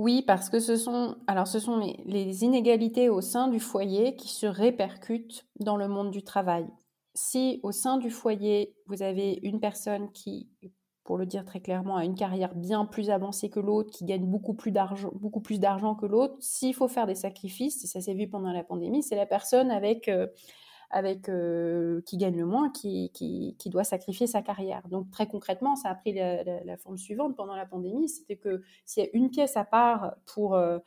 Oui, parce que ce sont, alors ce sont les, inégalités au sein du foyer qui se répercutent dans le monde du travail. Si au sein du foyer, vous avez une personne qui, pour le dire très clairement, a une carrière bien plus avancée que l'autre, qui gagne beaucoup plus d'argent, que l'autre, s'il faut faire des sacrifices, et ça s'est vu pendant la pandémie, c'est la personne avec euh, avec euh, qui gagne le moins, qui, qui, qui, doit sacrifier sa carrière. Donc très concrètement, ça a pris la, la, forme suivante pendant la pandémie, c'était que s'il y a une pièce à part pour euh,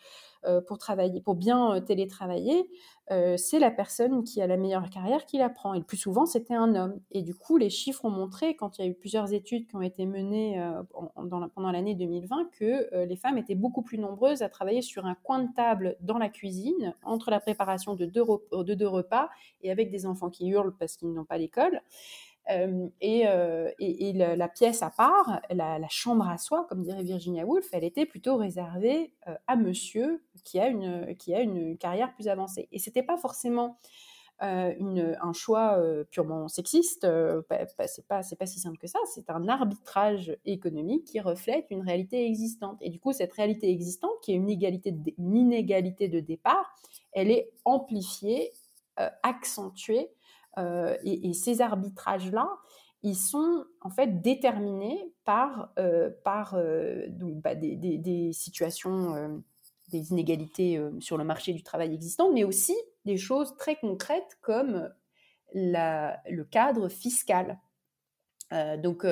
euh, pour travailler, pour bien télétravailler, euh, c'est la personne qui a la meilleure carrière qui la prend. Et le plus souvent, c'était un homme. Et du coup, les chiffres ont montré, quand il y a eu plusieurs études qui ont été menées dans pendant l'année 2020, que les femmes étaient beaucoup plus nombreuses à travailler sur un coin de table dans la cuisine, entre la préparation de deux, de deux repas et avec des enfants qui hurlent parce qu'ils n'ont pas l'école. Euh, et, euh, la, pièce à part, la, chambre à soi, comme dirait Virginia Woolf, elle était plutôt réservée euh, à monsieur qui a une, qui a une carrière plus avancée. Et c'était pas forcément un choix purement sexiste, c'est pas, pas si simple que ça, c'est un arbitrage économique qui reflète une réalité existante. Et du coup, cette réalité existante, qui est une inégalité de départ, elle est amplifiée, accentuée euh, et, ces arbitrages-là, ils sont en fait déterminés par, euh, par euh, donc, bah, des, des, situations, des inégalités sur le marché du travail existant, mais aussi des choses très concrètes comme la, le cadre fiscal. Donc,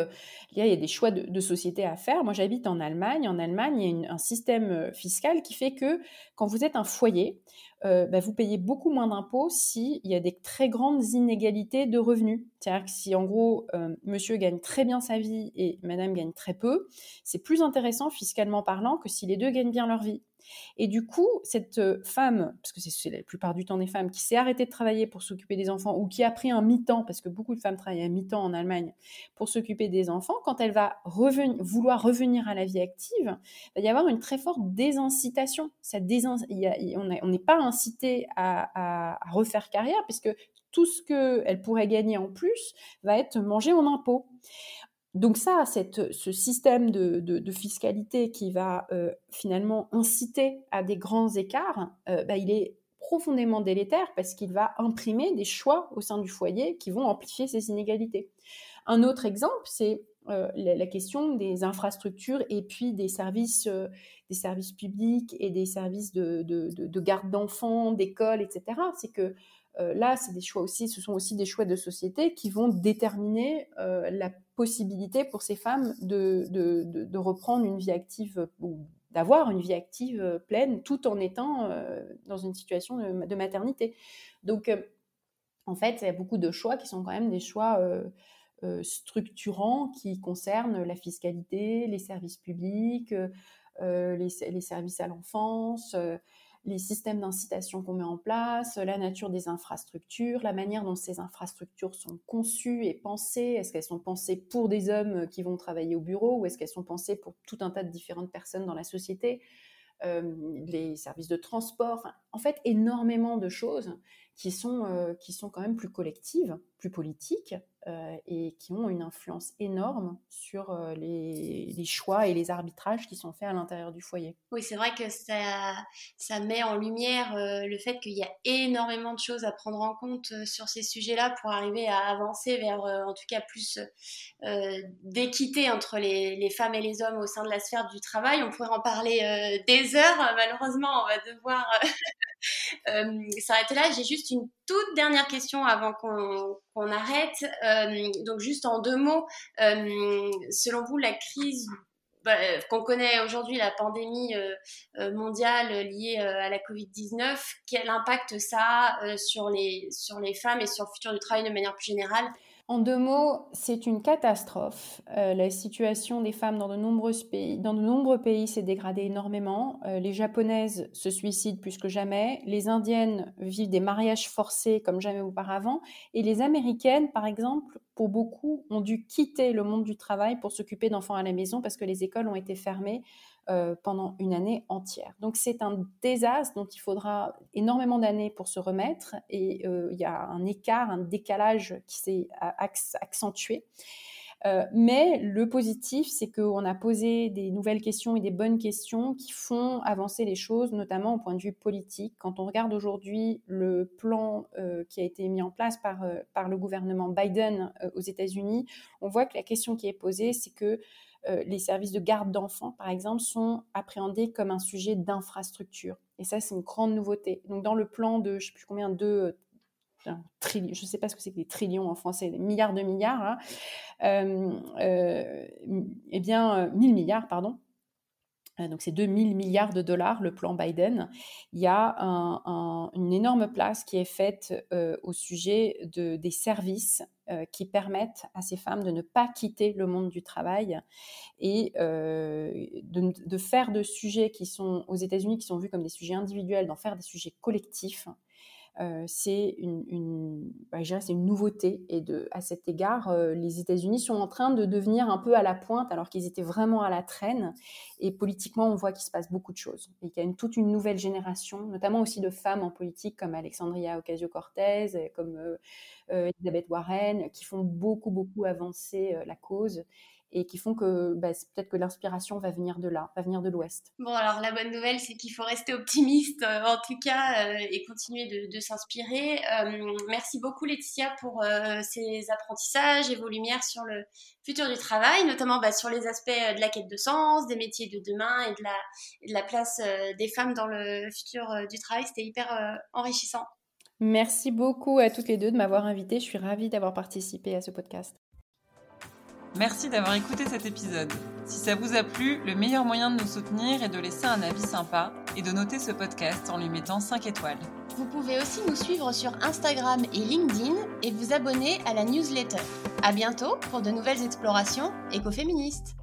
il y, a, des choix de, société à faire. Moi, j'habite en Allemagne. En Allemagne, il y a un système fiscal qui fait que quand vous êtes un foyer, euh, bah, vous payez beaucoup moins d'impôts s'il y a des très grandes inégalités de revenus. C'est-à-dire que si en gros euh, monsieur gagne très bien sa vie et madame gagne très peu, c'est plus intéressant fiscalement parlant que si les deux gagnent bien leur vie. Et du coup, cette euh, femme, parce que c'est la plupart du temps des femmes, qui s'est arrêtée de travailler pour s'occuper des enfants ou qui a pris un mi-temps, parce que beaucoup de femmes travaillent à mi-temps en Allemagne pour s'occuper des enfants, quand elle va vouloir revenir à la vie active, il va y avoir une très forte désincitation. Cette on n'est pas incité à, refaire carrière, puisque tout ce qu'elle pourrait gagner en plus va être mangé en impôts. Donc ça, ce système de, fiscalité qui va euh, finalement inciter à des grands écarts, euh, bah, il est profondément délétère parce qu'il va imprimer des choix au sein du foyer qui vont amplifier ces inégalités. Un autre exemple, c'est euh, la, question des infrastructures et puis des services, des services publics et des services de, de garde d'enfants, d'écoles, etc. C'est que là, c'est des choix aussi, ce sont aussi des choix de société qui vont déterminer euh, la possibilité pour ces femmes de, de, reprendre une vie active ou d'avoir une vie active euh, pleine tout en étant dans une situation de, maternité. Donc, en fait, il y a beaucoup de choix qui sont quand même des choix structurants qui concernent la fiscalité, les services publics, les, services à l'enfance les systèmes d'incitation qu'on met en place, la nature des infrastructures, la manière dont ces infrastructures sont conçues et pensées. Est-ce qu'elles sont pensées pour des hommes qui vont travailler au bureau ou est-ce qu'elles sont pensées pour tout un tas de différentes personnes dans la société? Euh, Les services de transport, en fait, énormément de choses qui sont, euh, qui sont quand même plus collectives, plus politiques, euh, et qui ont une influence énorme sur euh, les, choix et les arbitrages qui sont faits à l'intérieur du foyer. Oui, c'est vrai que ça, ça met en lumière euh, le fait qu'il y a énormément de choses à prendre en compte sur ces sujets-là pour arriver à avancer vers, en tout cas, plus d'équité entre les, les, femmes et les hommes au sein de la sphère du travail. On pourrait en parler des heures. Malheureusement, on va devoir s'arrêter là. J'ai juste une toute dernière question avant qu'on arrête. Euh, donc juste en deux mots, euh, selon vous, la crise bah, qu'on connaît aujourd'hui, la pandémie euh, mondiale liée à la Covid-19, quel impact ça a sur, les, sur les femmes et sur le futur du travail de manière plus générale? En deux mots, c'est une catastrophe. Euh, la situation des femmes dans de nombreux pays, s'est dégradée énormément. Euh, les japonaises se suicident plus que jamais. Les indiennes vivent des mariages forcés comme jamais auparavant. Et les américaines, par exemple, pour beaucoup, ont dû quitter le monde du travail pour s'occuper d'enfants à la maison parce que les écoles ont été fermées euh, pendant une année entière. Donc c'est un désastre dont il faudra énormément d'années pour se remettre et euh, il y a un écart, un décalage qui s'est accentué. Euh, mais le positif, c'est qu'on a posé des nouvelles questions et des bonnes questions qui font avancer les choses, notamment au point de vue politique. Quand on regarde aujourd'hui le plan qui a été mis en place par le gouvernement Biden aux États-Unis, on voit que la question qui est posée, c'est que les services de garde d'enfants, par exemple, sont appréhendés comme un sujet d'infrastructure. Et ça, c'est une grande nouveauté. Donc, dans le plan de, je ne sais plus combien, de je ne sais pas ce que c'est que des trillions en français, des milliards de milliards, hein, euh, euh, eh bien, 1000 euh, milliards, pardon. Donc c'est 2000 milliards de dollars, le plan Biden. Il y a une énorme place qui est faite au sujet de, des services qui permettent à ces femmes de ne pas quitter le monde du travail et de, de, faire de sujets qui sont aux États-Unis, qui sont vus comme des sujets individuels, d'en faire des sujets collectifs euh, c'est une, bah, une, nouveauté. Et de, à cet égard, euh, les États-Unis sont en train de devenir un peu à la pointe, alors qu'ils étaient vraiment à la traîne. Et politiquement, on voit qu'il se passe beaucoup de choses. Et qu'il y a une, toute une nouvelle génération, notamment aussi de femmes en politique, comme Alexandria Ocasio-Cortez, comme euh, Elizabeth Warren, qui font beaucoup, beaucoup avancer la cause et qui font que bah, peut-être que l'inspiration va venir de là, va venir de l'Ouest. Bon, alors la bonne nouvelle, c'est qu'il faut rester optimiste euh, en tout cas euh, et continuer de, s'inspirer. Euh, merci beaucoup Laetitia pour ces apprentissages et vos lumières sur le futur du travail, notamment bah, sur les aspects de la quête de sens, des métiers de demain et de la, de la place des femmes dans le futur du travail. C'était hyper enrichissant. Merci beaucoup à toutes les deux de m'avoir invitée. Je suis ravie d'avoir participé à ce podcast. Merci d'avoir écouté cet épisode. Si ça vous a plu, le meilleur moyen de nous soutenir est de laisser un avis sympa et de noter ce podcast en lui mettant 5 étoiles. Vous pouvez aussi nous suivre sur Instagram et LinkedIn et vous abonner à la newsletter. À bientôt pour de nouvelles explorations écoféministes.